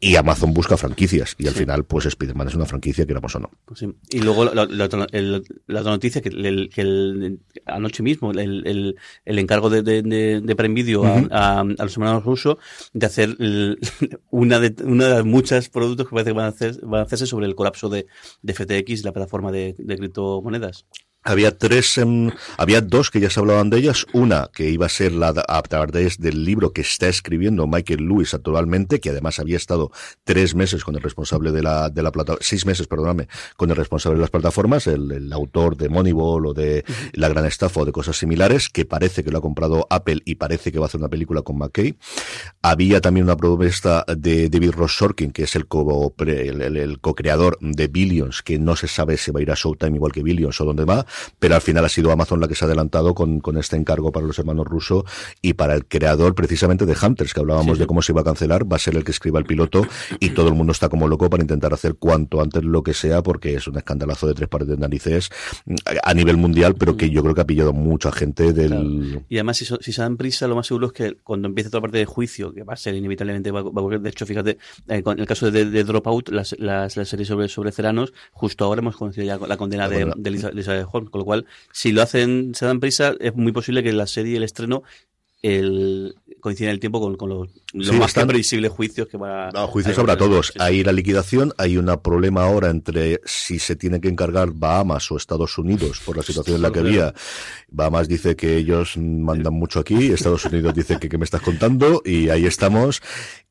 Y Amazon busca franquicias. Y al sí. final, pues Spider-Man es una franquicia, queramos o no. Pues sí. Y luego la, la, la, la otra noticia, que, el, que el, anoche mismo el, el, el encargo de, de, de, Prime Video uh -huh. a, a, a, los hermanos rusos de hacer una, de, una de las muchas productos que parece que van a, hacer, van a hacerse sobre el colapso de, de FTX, la plataforma de criptomonedas. Había tres, em, había dos que ya se hablaban de ellas. Una que iba a ser la a través del libro que está escribiendo Michael Lewis actualmente, que además había estado tres meses con el responsable de la, de la plataforma, seis meses, perdóname, con el responsable de las plataformas, el, el autor de Moneyball o de La Gran Estafa o de cosas similares, que parece que lo ha comprado Apple y parece que va a hacer una película con McKay. Había también una propuesta de David Ross Sorkin, que es el co- el, el- el co-creador de Billions, que no se sabe si va a ir a Showtime igual que Billions o dónde va, pero al final ha sido Amazon la que se ha adelantado con, con este encargo para los hermanos rusos y para el creador precisamente de Hunters, que hablábamos de cómo se iba a cancelar, va a ser el que escriba el piloto y todo el mundo está como loco para intentar hacer cuanto antes lo que sea, porque es un escandalazo de tres pares de narices a nivel mundial, pero que yo creo que ha pillado mucha gente del... Y además, si, so- si se dan prisa, lo más seguro es que cuando empiece toda la parte de juicio, que va a ser inevitablemente, va, va a ocurrir. De hecho, fíjate, eh, con el caso de, de Dropout, las, las, la serie sobre, sobre Ceranos, justo ahora hemos conocido ya la condena La de, condena. de de Elizabeth Holmes, con lo cual, si lo hacen, se dan prisa, es muy posible que la serie y el estreno el, coincida en el tiempo con, con los, los Sí, más están- previsibles juicios que va No, juicios a- habrá todos. Sí, sí. Hay la liquidación, hay un problema ahora entre si se tiene que encargar Bahamas o Estados Unidos por la situación en la que había. Bahamas dice que ellos mandan mucho aquí, Estados Unidos dice que, que me estás contando y ahí estamos.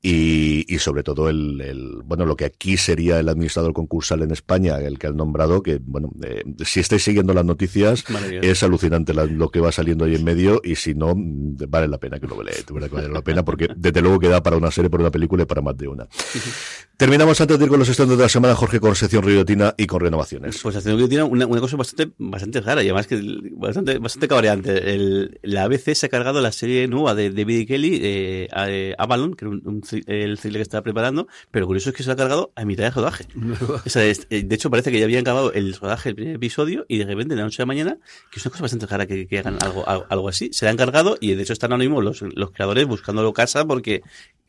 Y, y sobre todo el, el, bueno, lo que aquí sería el administrador concursal en España, el que han nombrado, que, bueno, eh, si estáis siguiendo las noticias, es alucinante la- lo que va saliendo ahí en medio y si no, vale la pena que lo veáis, de verdad que vale la pena porque desde luego queda para una serie, para una película y para más de una. Terminamos antes de ir con los estrenos de la semana, Jorge, con sección Riotina y con renovaciones. Pues que tiene una, una cosa bastante, bastante rara y además que bastante, bastante cabreante. El, la ABC se ha cargado la serie nueva de David Kelly, eh, a- eh, Avalon, que era un, el thriller que estaba preparando, pero curioso es que se lo ha cargado a mitad de rodaje. O sea, es- eh, de hecho, parece que ya habían acabado el rodaje del primer episodio y de repente, de la noche a la mañana, que es una cosa bastante rara que, que hagan algo, así, se le han cargado y de hecho están ahora mismo los, los creadores buscándolo casa porque,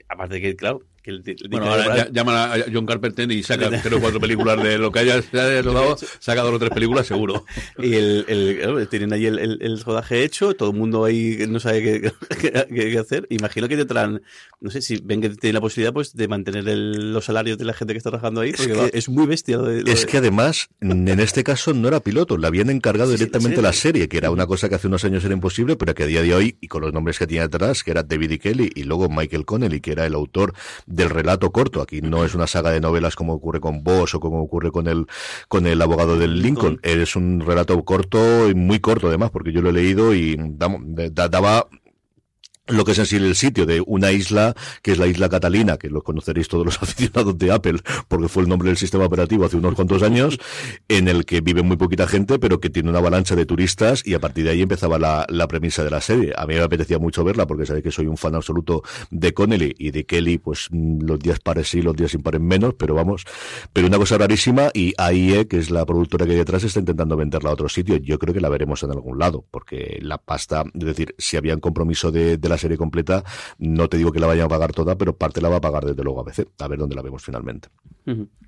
aparte de que, claro, que el, el- Bueno, ahora ya- llaman a John Carpenter y saca tres o cuatro películas de lo que haya, rodado, saca dos o tres películas seguro. Y el, tienen ahí el, rodaje hecho, todo el mundo ahí no sabe qué, qué- hacer. Imagino que tendrán, no sé, si ven que tienen la posibilidad pues de mantener el- los salarios de la gente que está trabajando ahí, Es porque que- es muy bestia. lo de- lo Es de- que además, en este caso no era piloto, le habían encargado Sí, sí, directamente la la serie, que era una cosa que hace unos años era imposible, pero que a día de hoy, y con los nombres que tenía detrás, que era David y Kelly, y luego Michael Connelly, que era el autor del relato corto. Aquí no es una saga de novelas como ocurre con Boss o como ocurre con el, con el abogado del Lincoln. Es un relato corto y muy corto además, porque yo lo he leído y daba lo que es en el sitio de una isla que es la isla Catalina, que lo conoceréis todos los aficionados de Apple, porque fue el nombre del sistema operativo hace unos cuantos años, en el que vive muy poquita gente, pero que tiene una avalancha de turistas, y a partir de ahí empezaba la, la premisa de la serie. A mí me apetecía mucho verla, porque sabéis que soy un fan absoluto de Connelly y de Kelly, pues mm, los días pares sí, los días impares menos, pero vamos, pero una cosa rarísima, y AIE, que es la productora que hay detrás, está intentando venderla a otro sitio. Yo creo que la veremos en algún lado, porque la pasta, es decir, si había un compromiso de, de la serie completa, no te digo que la vayan a pagar toda, pero parte la va a pagar desde luego ABC. A ver dónde la vemos finalmente.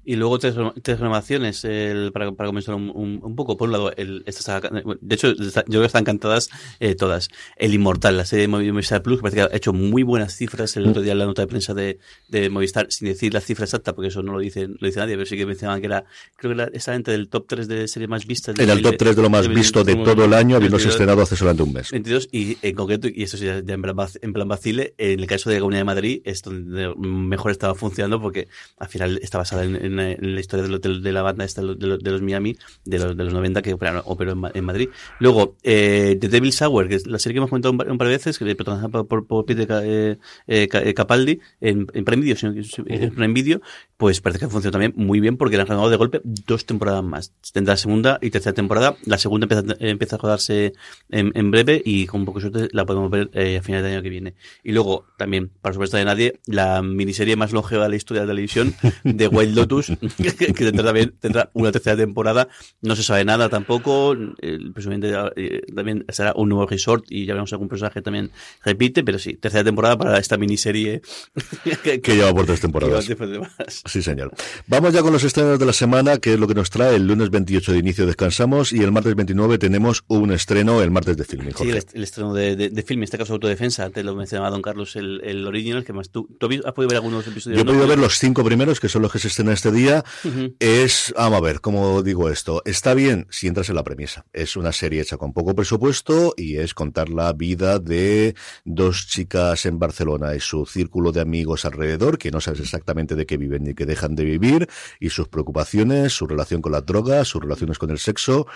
Y luego tres, tres renovaciones el, para, para comenzar un, un, un poco. Por un lado, el, esta saga- de hecho, está- yo creo que están cantadas eh, todas. El Inmortal, la serie de Movi- Movistar Plus, que parece que ha hecho muy buenas cifras el otro día en la nota de prensa de, de Movistar, sin decir la cifra exacta, porque eso no lo dice, lo dice nadie, pero sí que mencionaban que era, creo que era, estaba entre el top 3 de series más vistas. En el top 3 de lo más visto de todo el año, habiéndose estrenado hace solamente un mes. 22 y en concreto, y esto sí ya en plan, en plan vacile, en el caso de la Comunidad de Madrid es donde mejor estaba funcionando porque al final está basada en, en- en la historia de, lo- de- de la banda esta de, los- de Miami de los, de los 90 que operaron- operó en, Ma- en Madrid. Luego, eh, The Devil's Hour, que es la serie que hemos comentado un, par- un par de veces, que es protagonizada por, por, Peter eh, eh, Ca- Capaldi en, en Prime Video, en Prime Video, pues parece que funciona también muy bien porque le han renovado de golpe dos temporadas más. Tendrá segunda y tercera temporada. La segunda empieza, empieza a rodarse en, en breve y con un poco de suerte la podemos ver eh, a finales del año que viene. Y luego, también, para sorpresa de nadie, la miniserie más longeva de la historia de la televisión de Wild Lotus, que tendrá también tendrá una tercera temporada. No se sabe nada tampoco. eh, presumiblemente eh, también será un nuevo resort y ya veremos algún personaje también repite, pero sí, tercera temporada para esta miniserie que, Que lleva por tres temporadas. Sí, señor. Vamos ya con los estrenos de la semana, que es lo que nos trae. El lunes 28 de inicio descansamos y el martes 29 tenemos un estreno, el martes de filming. Sí, Jorge. el, est- el estreno de, de, de film, en este caso Autodefensa. Te lo mencionaba Don Carlos, el, el original, que más tú, ¿tú has podido ver algunos episodios? Yo he podido ver los cinco primeros, que son los que se estrenan este día. Es, vamos a ver, ¿cómo digo esto? Está bien si entras en la premisa. Es una serie hecha con poco presupuesto y es contar la vida de dos chicas en Barcelona y su círculo de amigos alrededor, que no sabes exactamente de qué viven ni qué dejan de vivir, y sus preocupaciones, su relación con las drogas, sus relaciones con el sexo.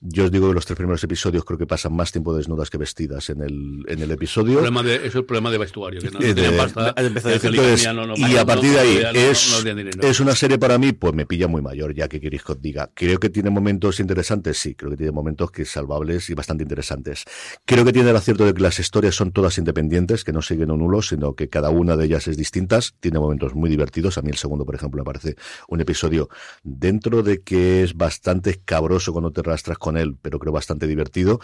Yo os digo que los tres primeros episodios creo que pasan más tiempo desnudas que vestidas en el, en el episodio. El de, es el problema de vestuario. Que no, Eh, no de- pasta, Entonces, no- y a no- partir de ahí es. Es una serie para mí, pues me pilla muy mayor, ya que queréis que os diga. Creo que tiene momentos interesantes, sí, creo que tiene momentos que salvables y bastante interesantes. Creo que tiene el acierto de que las historias son todas independientes, que no siguen un hulo, sino que cada una de ellas es distintas. Tiene momentos muy divertidos. A mí el segundo, por ejemplo, me parece un episodio dentro de que es bastante escabroso cuando te rastras con él, pero creo bastante divertido.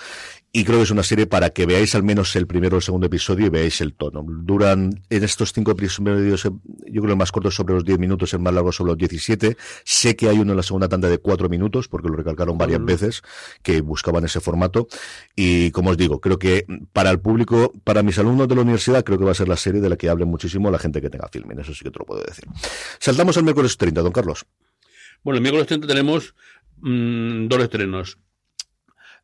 Y creo que es una serie para que veáis al menos el primero o el segundo episodio y veáis el tono. Duran en estos cinco eh, yo creo el más corto es sobre los 10 minutos, el más largo sobre los 17. Sé que hay uno en la segunda tanda de 4 minutos, porque lo recalcaron varias veces, que buscaban ese formato. Y como os digo, creo que para el público, para mis alumnos de la universidad, creo que va a ser la serie de la que hable muchísimo la gente que tenga filming. Eso sí que te lo puedo decir. Saltamos al miércoles 30, don Carlos. Bueno, el miércoles 30 tenemos mm, dos estrenos.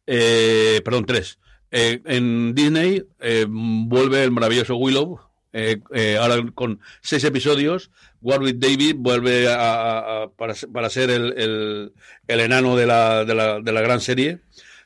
Eh, perdón, tres. Eh, en Disney eh, vuelve el maravilloso Willow, eh, eh, ahora con seis episodios. Warwick David vuelve a, para, para ser el, el- el enano de la, de, la, de la gran serie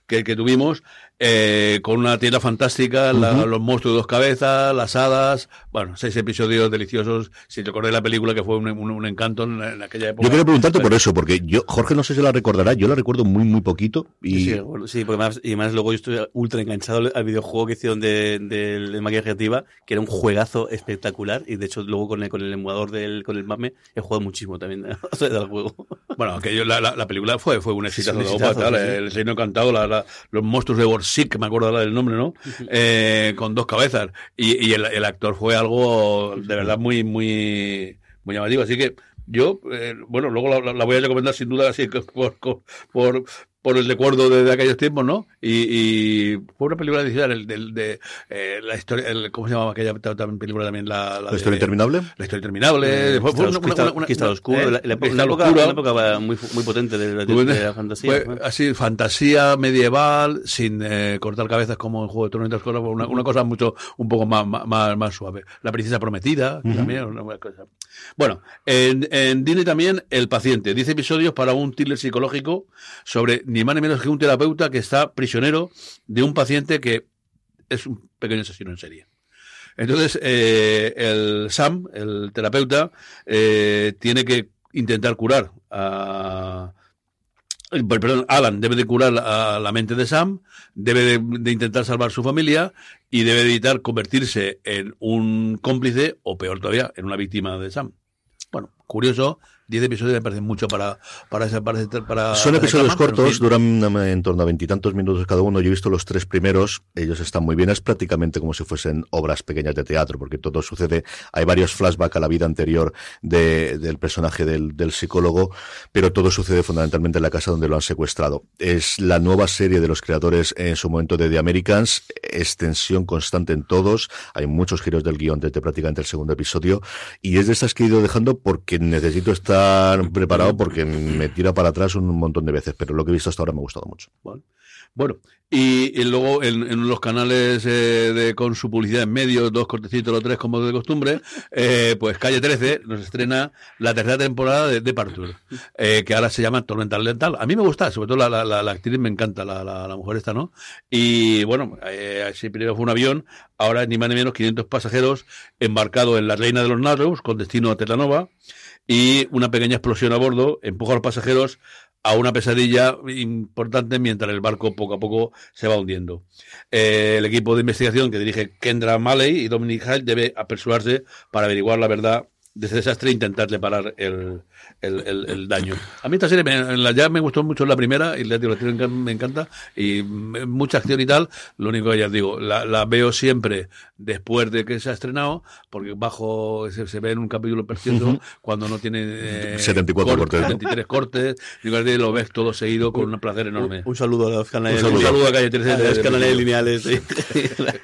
que, que tuvimos, eh, con una tienda fantástica, la- los monstruos de dos cabezas, las hadas, bueno, seis episodios deliciosos. Si de la película que fue un, un- un encanto en, en aquella época. Yo quería preguntarte por eso, porque yo, Jorge no sé si la recordará, yo la recuerdo muy, muy poquito. Y Sí, sí, bueno, sí, porque más, y más luego yo estoy ultra enganchado al- videojuego que hicieron de, de, de maquinaria creativa, que era un juegazo espectacular, y de hecho luego con el, con el emulador del, con el mame he jugado muchísimo también del juego. Bueno, aquello, la, la, la película fue, fue un exitazo, sí, sí. El reino encantado, la, los monstruos de Borsig, que me acuerdo ahora del nombre, ¿no? Eh, con dos cabezas. Y, y el, el actor fue algo de verdad muy, muy, muy llamativo. Así que yo, eh, bueno, luego la, voy a recomendar sin duda así que por, por, por, el recuerdo de, de aquellos tiempos, ¿no? Y, y fue una película digital, el, del de, eh, la historia, el, ¿cómo se llamaba aquella también película también? La, la historia interminable. La historia interminable. Fue- fue Cristal, Oscuro, ¿eh? la, la- época, una época muy, muy potente de, la- de- de la fantasía. fue así, fantasía medieval, sin eh, cortar cabezas como en Juego de Tronos y otras cosas, una, una cosa mucho, un poco más, más, más suave. La princesa prometida, también, una buena cosa. Bueno, en, en Disney también El paciente, 10 episodios para un thriller psicológico sobre ni más ni menos que un terapeuta que está prisionero de un paciente que es un pequeño asesino en serie. Entonces, eh, el Sam, el terapeuta, eh, tiene que intentar curar a. eh, Perdón, Alan debe de curar a la mente de Sam, debe de, de intentar salvar su familia y debe de evitar convertirse en un cómplice o peor todavía, en una víctima de Sam. Bueno, curioso, 10 episodios me parecen mucho para, para, esa, para, para Son episodios cortos, duran eh, en torno a veintitantos minutos cada uno. Yo he visto los tres primeros, ellos están muy bien, es prácticamente como si fuesen obras pequeñas de teatro, porque todo sucede, hay varios flashbacks a la vida anterior de- del personaje del, del psicólogo, pero todo sucede fundamentalmente en la casa donde lo han secuestrado. Es la nueva serie de los creadores en su momento de The Americans, extensión constante en todos, hay muchos giros del guion desde prácticamente el segundo episodio, y es de estas que he ido dejando porque necesito estar preparado porque me tira para atrás un montón de veces, pero lo que he visto hasta ahora me ha gustado mucho. Bueno, y, luego en, los canales eh, de con su publicidad en medio, dos cortecitos o tres como de costumbre, eh, pues Calle 13 nos estrena la tercera temporada de Departure, eh, que ahora se llama Tormenta Lental. A mí me gusta, sobre todo la, actriz me encanta, la, mujer esta, ¿no? Y bueno, si primero fue un avión, ahora ni más ni menos 500 pasajeros embarcados en la Reina de los Narrows con destino a Tetanova y una pequeña explosión a bordo empuja a los pasajeros a una pesadilla importante mientras el barco poco a poco se va hundiendo. Eh, el equipo de investigación que dirige Kendra Malley y Dominic Hall debe apresurarse para averiguar la verdad de ese desastre e intentarle parar el, el, el, el daño. A mí esta serie me, la, ya me gustó mucho la primera y la digo, me encanta y mucha acción y tal. Lo único que ya digo, la, la veo siempre después de que se ha estrenado porque bajo se, se ve en un capítulo precioso uh -huh. cuando no tiene eh, 74 cortes, 73 cortes y lo ves todo seguido con un placer enorme. Un, un saludo a los canales, un saludo, un saludo a Calle 13 a los canales lineales. Sí.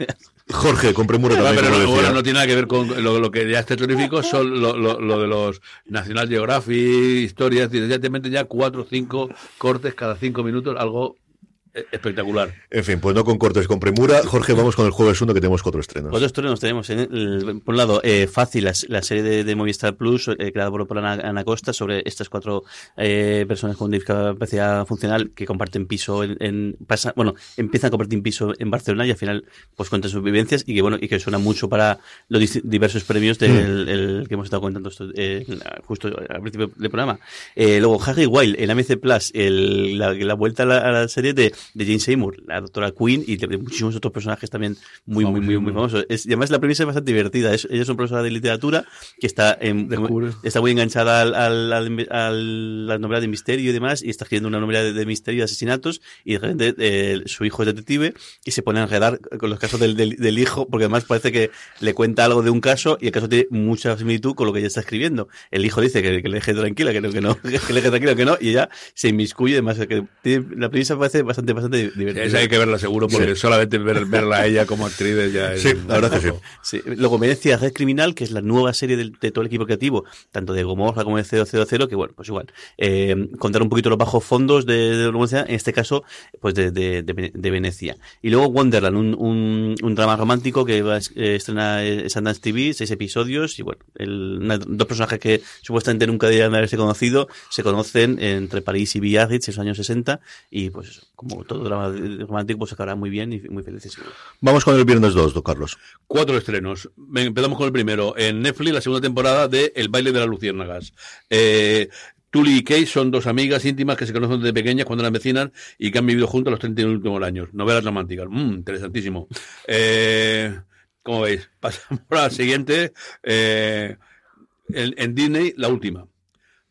Jorge, con premura también. pero no, bueno, no tiene nada que ver con lo, lo que ya es terrorífico, son lo, lo, lo, de los National Geographic, historias, directamente ya cuatro o cinco cortes cada cinco minutos, algo espectacular. En fin, pues no con cortes, con premura. Jorge, vamos con el jueves 1 que tenemos cuatro estrenos. Cuatro estrenos tenemos. En el, por un lado, eh, Fácil, la, la, serie de, de Movistar Plus, eh, creada por, por Ana, Ana, Costa, sobre estas cuatro eh, personas con discapacidad funcional que comparten piso en, en pasa, bueno, empiezan a compartir piso en Barcelona y al final pues cuentan sus vivencias y que bueno, y que suena mucho para los diversos premios del mm. el, que hemos estado comentando esto, eh, justo al principio del programa. luego, Harry Wild, en AMC Plus, el, la, la, vuelta a la, a la serie de de Jane Seymour, la doctora Queen y de, de muchísimos otros personajes también muy, muy, muy, muy famosos. Es, y además la premisa es bastante divertida. Es, ella es una profesora de literatura que está, en, está muy enganchada al, al, al, a la novela de misterio y demás y está escribiendo una novela de, de misterio y de asesinatos y de repente eh, su hijo es detective y se pone a enredar con los casos del, del, del, hijo porque además parece que le cuenta algo de un caso y el caso tiene mucha similitud con lo que ella está escribiendo. El hijo dice que, que le deje tranquila, que no, que no, que le deje tranquila, que no y ella se inmiscuye además que tiene, la premisa parece bastante bastante divertida. Esa hay que verla seguro, porque sí. solamente ver, verla a ella como actriz ya es. Sí, la verdad que sí. Luego me decía Red Criminal, que es la nueva serie de, de todo el equipo creativo, tanto de Gomorra como de 000, que bueno, pues igual, eh, contar un poquito los bajos fondos de, de Venecia, en este caso, pues de, de, de, Venecia. Y luego Wonderland, un, un, un drama romántico que va a estrenar Sundance TV, seis episodios, y bueno, el, una, dos personajes que supuestamente nunca deberían haberse conocido, se conocen entre París y Biarritz en los años 60, y pues eso, como todo drama romántico pues acabará muy bien y muy felices. Vamos con el viernes 2, don Carlos. Cuatro estrenos. Empezamos con el primero. En Netflix, la segunda temporada de El baile de las luciérnagas. Eh, Tully y Kate son dos amigas íntimas que se conocen desde pequeñas cuando eran vecinas y que han vivido juntas los 30 últimos años. Novelas románticas. Mm, interesantísimo. Eh, como veis, pasamos a la siguiente. Eh, en, en Disney, la última.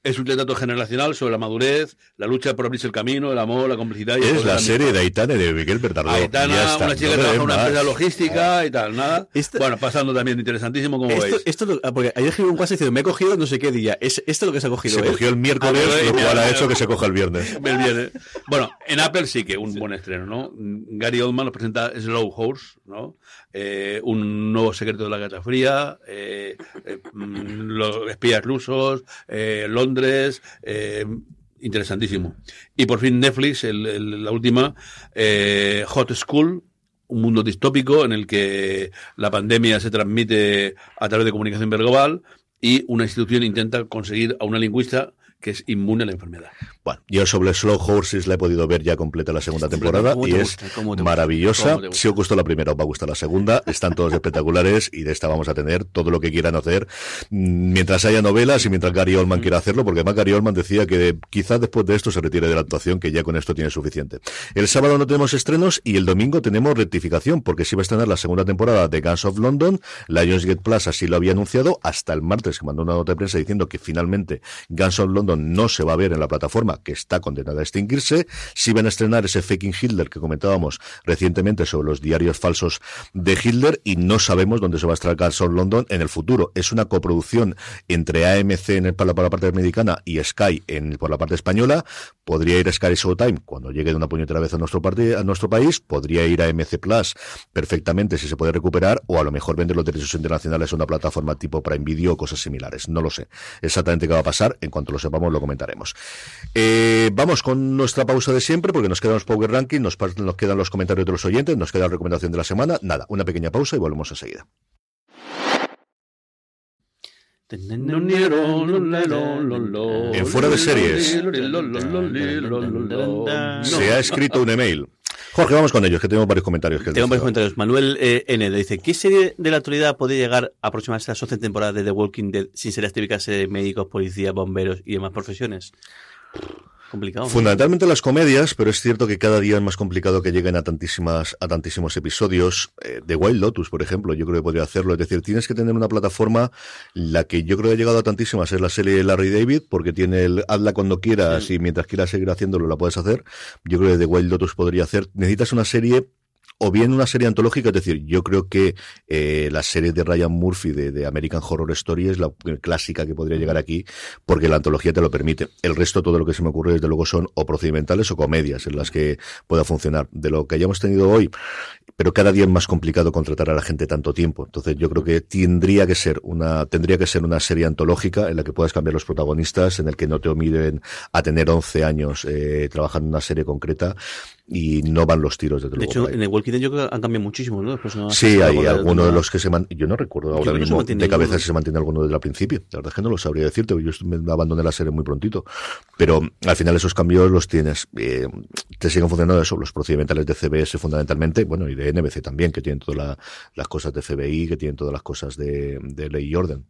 Es un retrato generacional sobre la madurez, la lucha por abrirse el camino, el amor, la complicidad. Y es la serie de Aitana de Miguel Bernardo. Aitana, una chica que trabaja en una empresa logística y tal, nada. Esto, bueno, pasando también interesantísimo como esto, veis. Esto, porque ayer escribí un WhatsApp diciendo, me he cogido no sé qué día. ¿Es, ¿Esto es lo que se ha cogido? Se ¿eh? cogió el miércoles, ah, lo cual ha hecho que se coja el viernes. El viernes. Bueno, en Apple sí que un buen estreno, ¿no? Gary Oldman nos presenta Slow Horse, ¿no? Eh, un nuevo secreto de la Guerra Fría, eh, eh, los espías rusos, eh, Eh, interesantísimo. Y por fin Netflix, el, el, la última, eh, Hot School, un mundo distópico en el que la pandemia se transmite a través de comunicación verbal y una institución intenta conseguir a una lingüista que es inmune a la enfermedad. Bueno, yo sobre Slow Horses la he podido ver ya completa la segunda temporada y es maravillosa. Si os gustó la primera, os va a gustar la segunda. Están todos espectaculares y de esta vamos a tener todo lo que quieran hacer mientras haya novelas y mientras Gary Oldman quiera hacerlo, porque además Gary Oldman decía que quizás después de esto se retire de la actuación, que ya con esto tiene suficiente. El sábado no tenemos estrenos y el domingo tenemos rectificación, porque sí va a estrenar la segunda temporada de Guns of London. Lionsgate Plus así lo había anunciado hasta el martes, que mandó una nota de prensa diciendo que finalmente Guns of London no se va a ver en la plataforma que está condenada a extinguirse. Si van a estrenar ese Faking Hitler que comentábamos recientemente sobre los diarios falsos de Hitler y no sabemos dónde se va a estrenar Guns London en el futuro. Es una coproducción entre AMC en el, para, la parte americana y Sky en, por la parte española. Podría ir a Sky Showtime cuando llegue de una puñetera vez a nuestro, a nuestro país. Podría ir a MC Plus perfectamente si se puede recuperar o a lo mejor vender los derechos internacionales a una plataforma tipo Prime Video o cosas similares. No lo sé exactamente qué va a pasar. En cuanto lo sepamos lo comentaremos. Eh, vamos con nuestra pausa de siempre porque nos quedan los Power Ranking, nos, nos quedan los comentarios de los oyentes, nos queda la recomendación de la semana. Nada, una pequeña pausa y volvemos enseguida. En fuera de series se ha escrito un email. Jorge, vamos con ellos, que tenemos varios comentarios. Que tengo varios comentarios. Manuel eh, N. dice, ¿qué serie de la actualidad puede llegar a aproximarse a la 12 temporada de The Walking Dead sin ser las típicas de médicos, policías, bomberos y demás profesiones? Fundamentalmente las comedias, pero es cierto que cada día es más complicado que lleguen a tantísimas, a tantísimos episodios. Eh, de Wild Lotus, por ejemplo, yo creo que podría hacerlo. Es decir, tienes que tener una plataforma, la que yo creo que ha llegado a tantísimas es la serie de Larry David, porque tiene el hazla cuando quieras y mientras quieras seguir haciéndolo la puedes hacer. Yo creo que The Wild Lotus podría hacer. Necesitas una serie o bien una serie antológica, es decir, yo creo que eh, la serie de Ryan Murphy de, de, American Horror Story es la clásica que podría llegar aquí, porque la antología te lo permite. El resto, todo lo que se me ocurre, desde luego, son o procedimentales o comedias en las que pueda funcionar. De lo que hayamos tenido hoy, pero cada día es más complicado contratar a la gente tanto tiempo. Entonces, yo creo que tendría que ser una, tendría que ser una serie antológica en la que puedas cambiar los protagonistas, en el que no te omiden a tener 11 años eh, trabajando en una serie concreta y no van los tiros desde de luego. hecho, en el Walking Dead yo creo que han cambiado muchísimo, ¿no? Sí, hay algunos de los que se mantienen. Yo no recuerdo ahora mismo de cabeza si se mantiene alguno desde el principio. La verdad es que no lo sabría decirte, yo me abandoné la serie muy prontito. Pero al final esos cambios los tienes. Eh, te siguen funcionando eso, los procedimentales de CBS fundamentalmente, bueno, y de NBC también, que tienen todas la- las cosas de FBI, que tienen todas las cosas de, de ley y orden.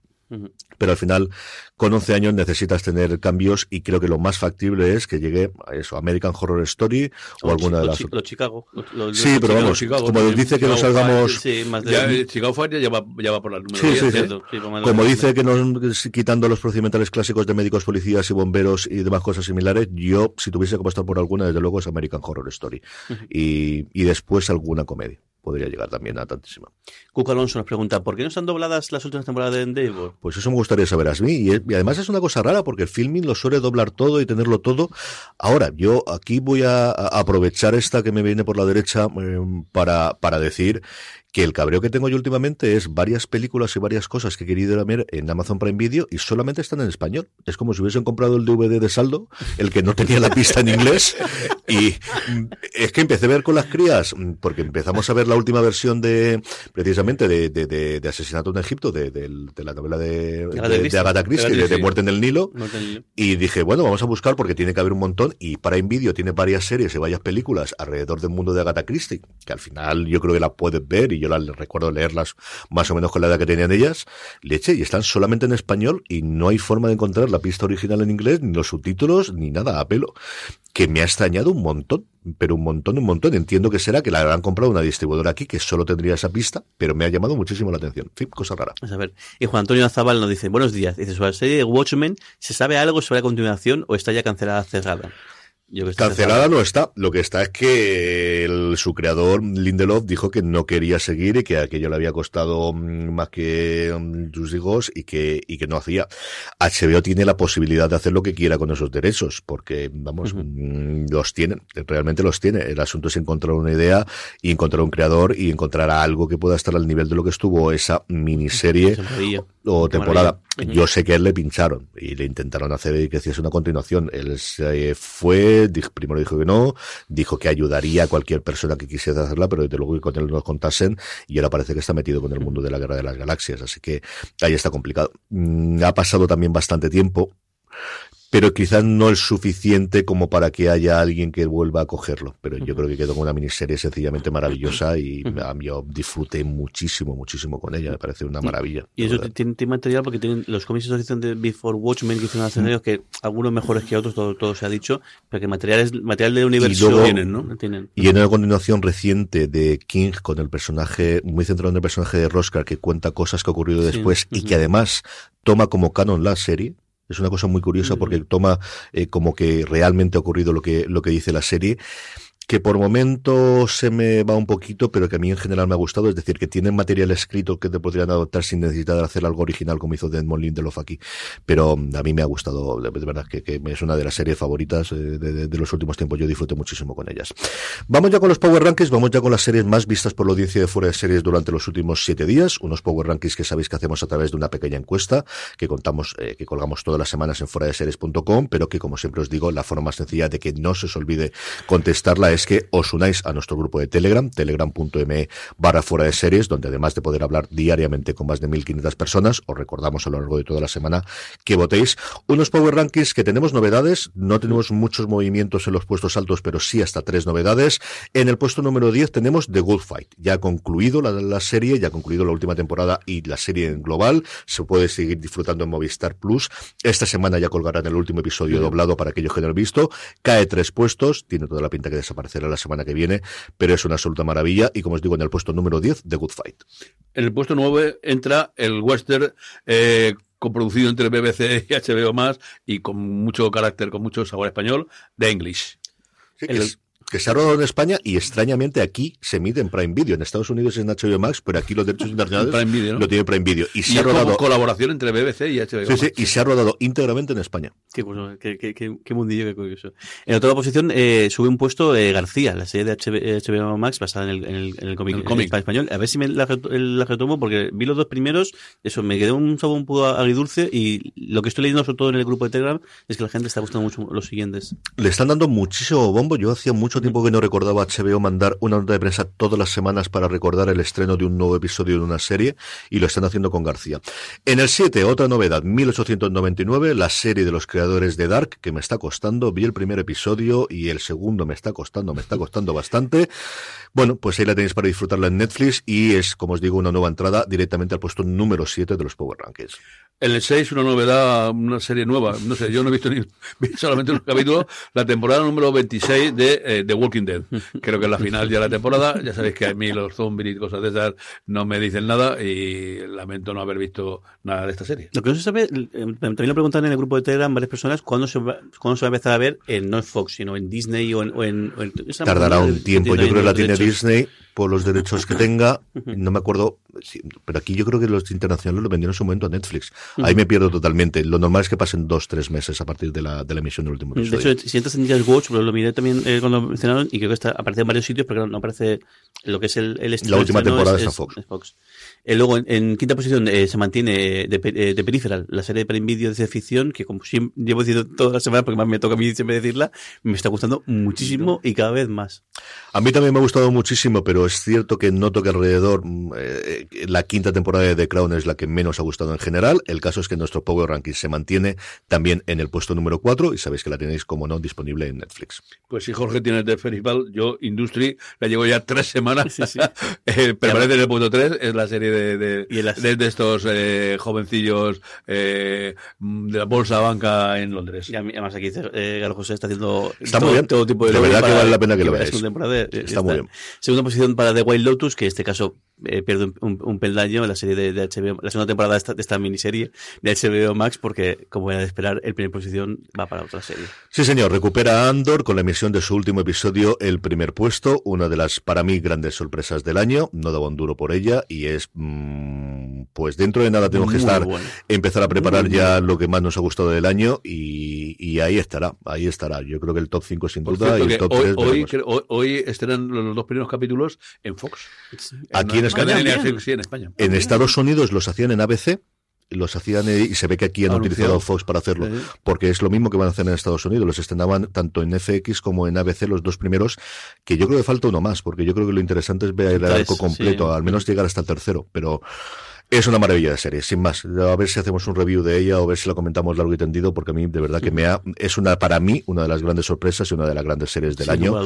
Pero al final, con 11 años necesitas tener cambios y creo que lo más factible es que llegue a eso, American Horror Story o, O alguna Chi- de las Chi- los Chicago. los- Sí, los pero Chicago, vamos, Chicago como también, dice que no Chicago salgamos... Sí, más de... Ya, eh, Chicago Fire ya va, ya va por la número Sí, 10. sí, cierto, Como dice que nos quitando los procedimentales clásicos de médicos, policías y bomberos y demás cosas similares, yo, si tuviese que apostar por alguna, desde luego es American Horror Story. y, y después alguna comedia. Podría llegar también a tantísima. Cuco Alonso nos pregunta, ¿por qué no están dobladas las últimas temporadas de Endeavor? Pues eso me gustaría saber a mí. Y, es- y además es una cosa rara porque el filming lo suele doblar todo y tenerlo todo. Ahora, yo aquí voy a, a aprovechar esta que me viene por la derecha eh, para, para decir que el cabreo que tengo yo últimamente es varias películas y varias cosas que he querido ver en Amazon Prime Video y solamente están en español. Es como si hubiesen comprado el DVD de saldo, el que no tenía la pista en inglés. Y es que empecé a ver con las crías, porque empezamos a ver la última versión de, precisamente, de, de, de- de Asesinato en Egipto, de, la novela de, Agatha Christie. De. Muerte en el Nilo. Y dije, bueno, vamos a buscar porque tiene que haber un montón. Y para Video tiene varias series y varias películas alrededor del mundo de Agatha Christie, que al final yo creo que la puedes ver y yo la recuerdo leerlas más o menos con la edad que tenían ellas. Leche, y están solamente en español y no hay forma de encontrar la pista original en inglés, ni los subtítulos, ni nada a pelo. Que me ha extrañado un montón, pero un montón, un montón. Entiendo que será que la habrán comprado una distribuidora aquí que solo tendría esa pista, pero me ha llamado muchísimo la atención. En fin, cosa rara. A ver. Y Juan Antonio Azabal nos dice, buenos días. Dice, sobre la serie de Watchmen, ¿se sabe algo sobre la continuación o está ya cancelada, cerrada? Yo Cancelada no está. Lo que está es que el- su creador, Lindelof, dijo que no quería seguir y que aquello le había costado mm, más que mm, sus hijos y que, y que no hacía. HBO tiene la posibilidad de hacer lo que quiera con esos derechos, porque, vamos, mm, los tienen, realmente los tiene. El asunto es encontrar una idea y encontrar un creador y encontrar algo que pueda estar al nivel de lo que estuvo esa miniserie o temporada. Yo sé que él le pincharon y le intentaron hacer que hiciese una continuación. Él se fue, primero dijo que no, dijo que ayudaría a cualquier persona que quisiera hacerla, pero desde luego que con él nos contasen y ahora parece que está metido con el mundo de la guerra de las galaxias, así que ahí está complicado. Mm, Ha pasado también bastante tiempo. Pero quizás no es suficiente como para que haya alguien que vuelva a cogerlo. Pero yo creo que quedó con una miniserie sencillamente maravillosa y yo disfruté muchísimo, muchísimo con ella. Me parece una maravilla. Y eso tiene, tiene material porque tienen los cómics de asociación de Before Watchmen que hicieron hace años que algunos mejores que otros, todo, todo se ha dicho, pero que material es material del universo luego- tienen, ¿no? Tienen. Y en una continuación reciente de King con el personaje, muy centrado en el personaje de Roscar, que cuenta cosas que ha ocurrido Sí, después y que además toma como canon la serie. Es una cosa muy curiosa porque toma eh, como que realmente ha ocurrido lo que, lo que dice la serie. Que por momentos se me va un poquito, pero que a mí en general me ha gustado. Es decir, que tienen material escrito que te podrían adoptar sin necesidad de hacer algo original como hizo Desmond Lindelof aquí. Pero mm, a mí me ha gustado, de, verdad, que, es una de las series favoritas eh, de, los últimos tiempos. Yo disfruté muchísimo con ellas. Vamos ya con los Power Rankings, vamos ya con las series más vistas por la audiencia de fuera de series durante los últimos siete días. Unos Power Rankings que sabéis que hacemos a través de una pequeña encuesta que contamos, eh, que colgamos todas las semanas en fuera de series.com, pero que como siempre os digo, la forma más sencilla de que no se os olvide contestarla es que os unáis a nuestro grupo de Telegram, telegram.me barra fuera de series, donde además de poder hablar diariamente con más de 1.500 personas, os recordamos a lo largo de toda la semana que votéis. Unos Power Rankings que tenemos novedades, no tenemos muchos movimientos en los puestos altos, pero sí hasta tres novedades. En el puesto número 10 tenemos The Good Fight, ya ha concluido la, la serie, ya ha concluido la última temporada y la serie en global, se puede seguir disfrutando en Movistar Plus. Esta semana ya colgarán el último episodio doblado para aquellos que no lo han visto, cae tres puestos, tiene toda la pinta que desaparecerá la semana que viene, pero es una absoluta maravilla y como os digo, en el puesto número 10, The Good Fight. En el puesto 9 entra el western eh, coproducido entre BBC y HBO más y con mucho carácter, con mucho sabor español, The English. Sí, es- que se ha rodado en España y extrañamente aquí se emite en Prime Video. En Estados Unidos es en HBO Max, pero aquí los derechos internacionales Prime Video, ¿no? lo tiene Prime Video. Y Y se ha como rodado, colaboración entre BBC y HBO. sí, sí, Max. y se ha rodado íntegramente en España. Qué, curioso, qué, qué, qué, qué mundillo, qué curioso. En otra posición eh, sube un puesto eh, García, la serie de HBO, Max basada en el, en el, en el cómic El cómic. en español. A ver si me la, reto- la retomo porque vi los dos primeros, eso, me quedó un sabor un poco agridulce y lo que estoy leyendo sobre todo en el grupo de Telegram es que la gente está gustando mucho los siguientes. Le están dando muchísimo bombo. Yo hacía mucho tiempo que no recordaba a HBO mandar una nota de prensa todas las semanas para recordar el estreno de un nuevo episodio de una serie y lo están haciendo con García. En el 7, otra novedad, 1899, la serie de los creadores de Dark, que me está costando. Vi el primer episodio y el segundo me está costando, me está costando bastante. Bueno, pues ahí la tenéis para disfrutarla en Netflix y es, como os digo, una nueva entrada directamente al puesto número 7 de los Power Rankings. En el 6, una novedad, una serie nueva. No sé, yo no he visto ni vi solamente un capítulo. La temporada número 26 de eh, The Walking Dead. Creo que es la final ya de la temporada. Ya sabéis que a mí los zombies y cosas de esas no me dicen nada y lamento no haber visto nada de esta serie. Lo que no se sabe, eh, también lo preguntan en el grupo de Telegram varias personas, ¿cuándo se va, cuándo se va a empezar a ver en, no en Fox, sino en Disney o en... o en- o en- Tardará un tiempo. Yo creo que la tiene. Disney por los derechos que tenga. No me acuerdo, pero aquí yo creo que los internacionales lo vendieron en su momento a Netflix. Ahí me pierdo totalmente. Lo normal es que pasen dos, tres meses a partir de la, de la emisión del último De episodio. hecho, si entras en Just Watch, pero lo miré también eh, cuando lo mencionaron y creo que está, aparece en varios sitios, pero no aparece lo que es el, el La última temporada es- es- Fox. es Fox. Eh, luego, en, en quinta posición eh, se mantiene eh, de, eh, de Peripheral, la serie de Prime Video de ficción, que como siempre llevo diciendo todas las semanas, porque más me toca a mí siempre decirla, me está gustando muchísimo y cada vez más. A mí también me ha gustado muchísimo, pero es cierto que noto que alrededor mm, eh, la quinta temporada de The Crown es la que menos ha gustado en general. El caso es que nuestro Power Ranking se mantiene también en el puesto número 4 y sabéis que la tenéis, como no, disponible en Netflix. Pues si Jorge tiene el de Festival, yo Industry la llevo ya tres semanas. Sí, sí. Eh, permanece en el punto 3, es la serie de, de, Y de- de estos eh, jovencillos eh, de la bolsa banca en Londres. Y además aquí eh, Galo José está haciendo Está todo, muy bien. todo tipo de De verdad que vale la pena que lo veáis. eh, Está muy bien. Segunda posición para The Wild Lotus, que en este caso eh, pierde un, un, un peldaño en la serie de, de HBO, la segunda temporada de esta, de esta miniserie de HBO Max, porque como era de esperar, el primer posición va para otra serie. Sí, señor, recupera a Andor con la emisión de su último episodio, el primer puesto, una de las, para mí, grandes sorpresas del año. No daba un duro por ella y es, mm, pues dentro de nada tenemos que estar, bueno. empezar a preparar Muy ya lo que más nos ha gustado del año y, y ahí estará, ahí estará. Yo creo que el top 5 sin Por duda y el top hoy, 3 hoy, creo- hoy, hoy estrenan los dos primeros capítulos en Fox. Aquí en España. cadena, bien. sí, en España. En Estados Unidos los hacían en ABC, los hacían eh, y se ve que aquí han Anunciado. utilizado Fox para hacerlo, Sí. porque es lo mismo que van a hacer en Estados Unidos, los estrenaban tanto en FX como en ABC los dos primeros, que yo creo que falta uno más, porque yo creo que lo interesante es ver el arco completo, sí. al menos llegar hasta el tercero, pero es una maravilla de serie, sin más. A ver si hacemos un review de ella o ver si la comentamos largo y tendido, porque a mí de verdad que me ha, es una, para mí, una de las grandes sorpresas y una de las grandes series del Sin año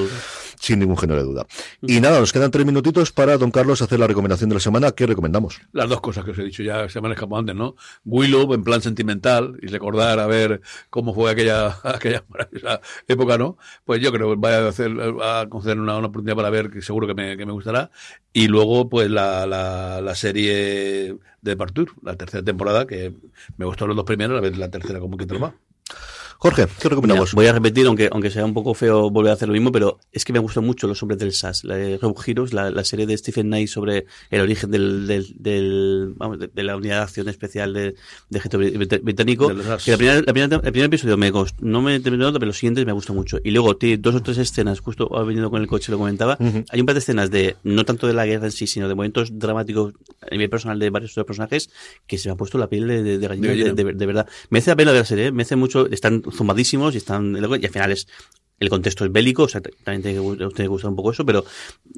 sin ningún género de duda. Y nada, nos quedan tres minutitos para don Carlos hacer la recomendación de la semana. ¿Qué recomendamos? Las dos cosas que os he dicho ya se me han escapado antes, ¿no? Willow en plan sentimental y recordar a ver cómo fue aquella, aquella maravillosa época, ¿no? Pues yo creo que voy a hacer, a conceder una, una oportunidad para ver que seguro que me, que me gustará. Y luego, pues la, la, la serie de Partour, la tercera temporada, que me gustó los dos primeros, la tercera como que va. Jorge, ¿qué recomendamos? Mira, voy a repetir, aunque, aunque sea un poco feo volver a hacer lo mismo, pero es que me gustan mucho Los Hombres del SAS, la de Heroes, la, la serie de Stephen Knight sobre el origen del, del, del- vamos, de, de la unidad de acción especial de, de ejército británico. De. Que la primera, la primera- el primer episodio me cost- no me terminó, pero los siguientes me gusta mucho. Y luego tiene dos o tres escenas, justo ha venido con el coche, lo comentaba. Hay un par de escenas de, no tanto de la guerra en sí, sino de momentos dramáticos a nivel personal de varios personajes que se me ha puesto la piel de, de, de De de, de- de verdad. Me hace la pena ver la serie, ¿eh? me hace mucho, están zumbadísimos y están, y al final es el contexto es bélico, o sea, también tiene que, gu- tiene que gustar un poco eso, pero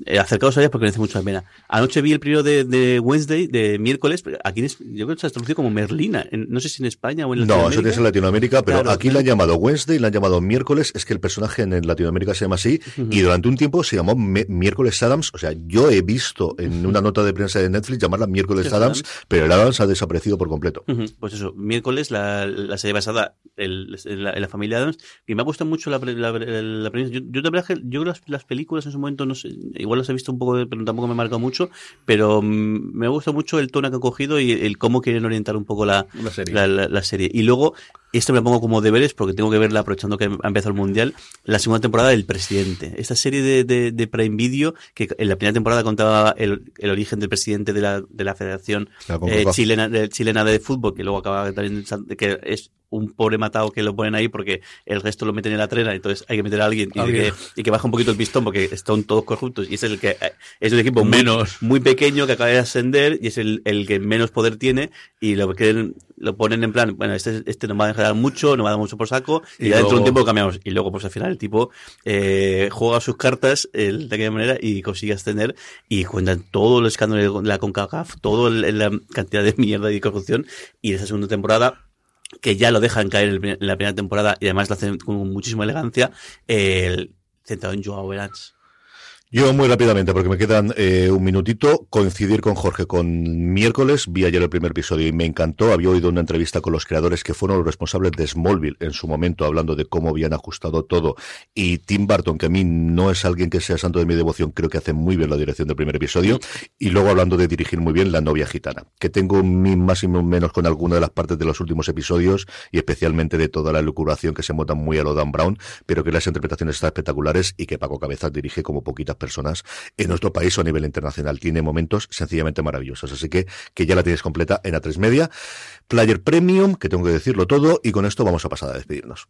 eh, acercaos a ellas porque merece mucho la pena. Anoche vi el primero de, de Wednesday, de miércoles, aquí en yo creo que se ha traducido como Merlina, en- no sé si en España o en No, eso Latinoamérica. es en Latinoamérica, pero Claro, aquí le han llamado Wednesday, le han llamado miércoles, es que el personaje en Latinoamérica se llama así, y durante un tiempo se llamó miércoles Adams, o sea, yo he visto en una nota de prensa de Netflix llamarla miércoles Adams, Adams. pero el Adams ha desaparecido por completo. Pues eso, miércoles la, la serie basada el- en, la, en la familia Adams, y me ha gustado mucho la, la, la premisa. Yo, yo, de verdad que- yo las, las películas en su momento, no sé, igual las he visto un poco, pero tampoco me ha marcado mucho, pero mm, me gusta mucho el tono que han cogido y el cómo quieren orientar un poco la, La serie. la, la- la serie. Y luego, esto me lo pongo como deberes porque tengo que verla aprovechando que ha empezado el Mundial, la segunda temporada del Presidente. Esta serie de, de, de Prime Video, que en la primera temporada contaba el, el origen del presidente de la, de la Federación La eh, chilena, de, chilena de fútbol, que luego acaba también, que es un pobre matado que lo ponen ahí porque el resto lo meten en la trena, entonces hay que meter a alguien y, Alguien. que, y que baja un poquito el pistón porque están todos corruptos y es el que eh, es un equipo muy, Menos. muy pequeño que acaba de ascender y es el, el que menos poder tiene y lo quieren, lo ponen en plan, bueno, este, este nos va a dejar mucho, nos va a dar mucho por saco y, Y ya dentro de un luego- tiempo lo cambiamos. Y luego, pues al final el tipo eh, juega sus cartas eh, de aquella manera y consigue ascender y cuentan todo el escándalo de la CONCACAF, toda la cantidad de mierda y corrupción y en esa segunda temporada que ya lo dejan caer en el en la primera temporada y además lo hacen con muchísima elegancia, el centrado en Joao Verans. Yo muy rápidamente, porque me quedan eh, un minutito, coincidir con Jorge. Con miércoles, vi ayer el primer episodio y me encantó, había oído una entrevista con los creadores que fueron los responsables de Smallville en su momento, hablando de cómo habían ajustado todo, y Tim Burton, que a mí no es alguien que sea santo de mi devoción, creo que hace muy bien la dirección del primer episodio, y luego hablando de dirigir muy bien La novia gitana, que tengo mi más y menos con alguna de las partes de los últimos episodios, y especialmente de toda la elucubración que se monta muy a lo Dan Brown, pero que las interpretaciones están espectaculares y que Paco Cabezas dirige como poquitas personas en nuestro país o a nivel internacional. Tiene momentos sencillamente maravillosos. Así que, que ya la tienes completa en A3 Media. Player Premium, que tengo que decirlo todo, y con esto vamos a pasar a despedirnos.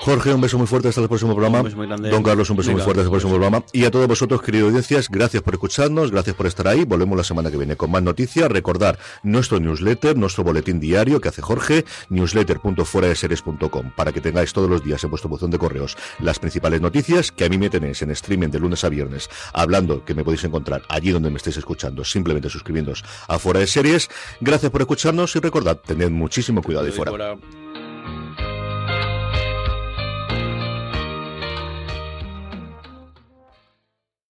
Jorge, un beso muy fuerte hasta el próximo programa. Un beso muy grande. Don Carlos, un beso muy fuerte hasta el próximo programa. Y a todos vosotros, queridos audiencias, gracias por escucharnos, gracias por estar ahí. Volvemos la semana que viene con más noticias. Recordar nuestro newsletter, nuestro boletín diario que hace Jorge, newsletter.fueradeseries.com, para que tengáis todos los días en vuestro buzón de correos las principales noticias que a mí me tenéis en streaming de lunes a viernes, hablando que me podéis encontrar allí donde me estéis escuchando, simplemente suscribiéndoos a Fuera de Series. Gracias por escucharnos y recordad, tened muchísimo cuidado fuera. Fuera.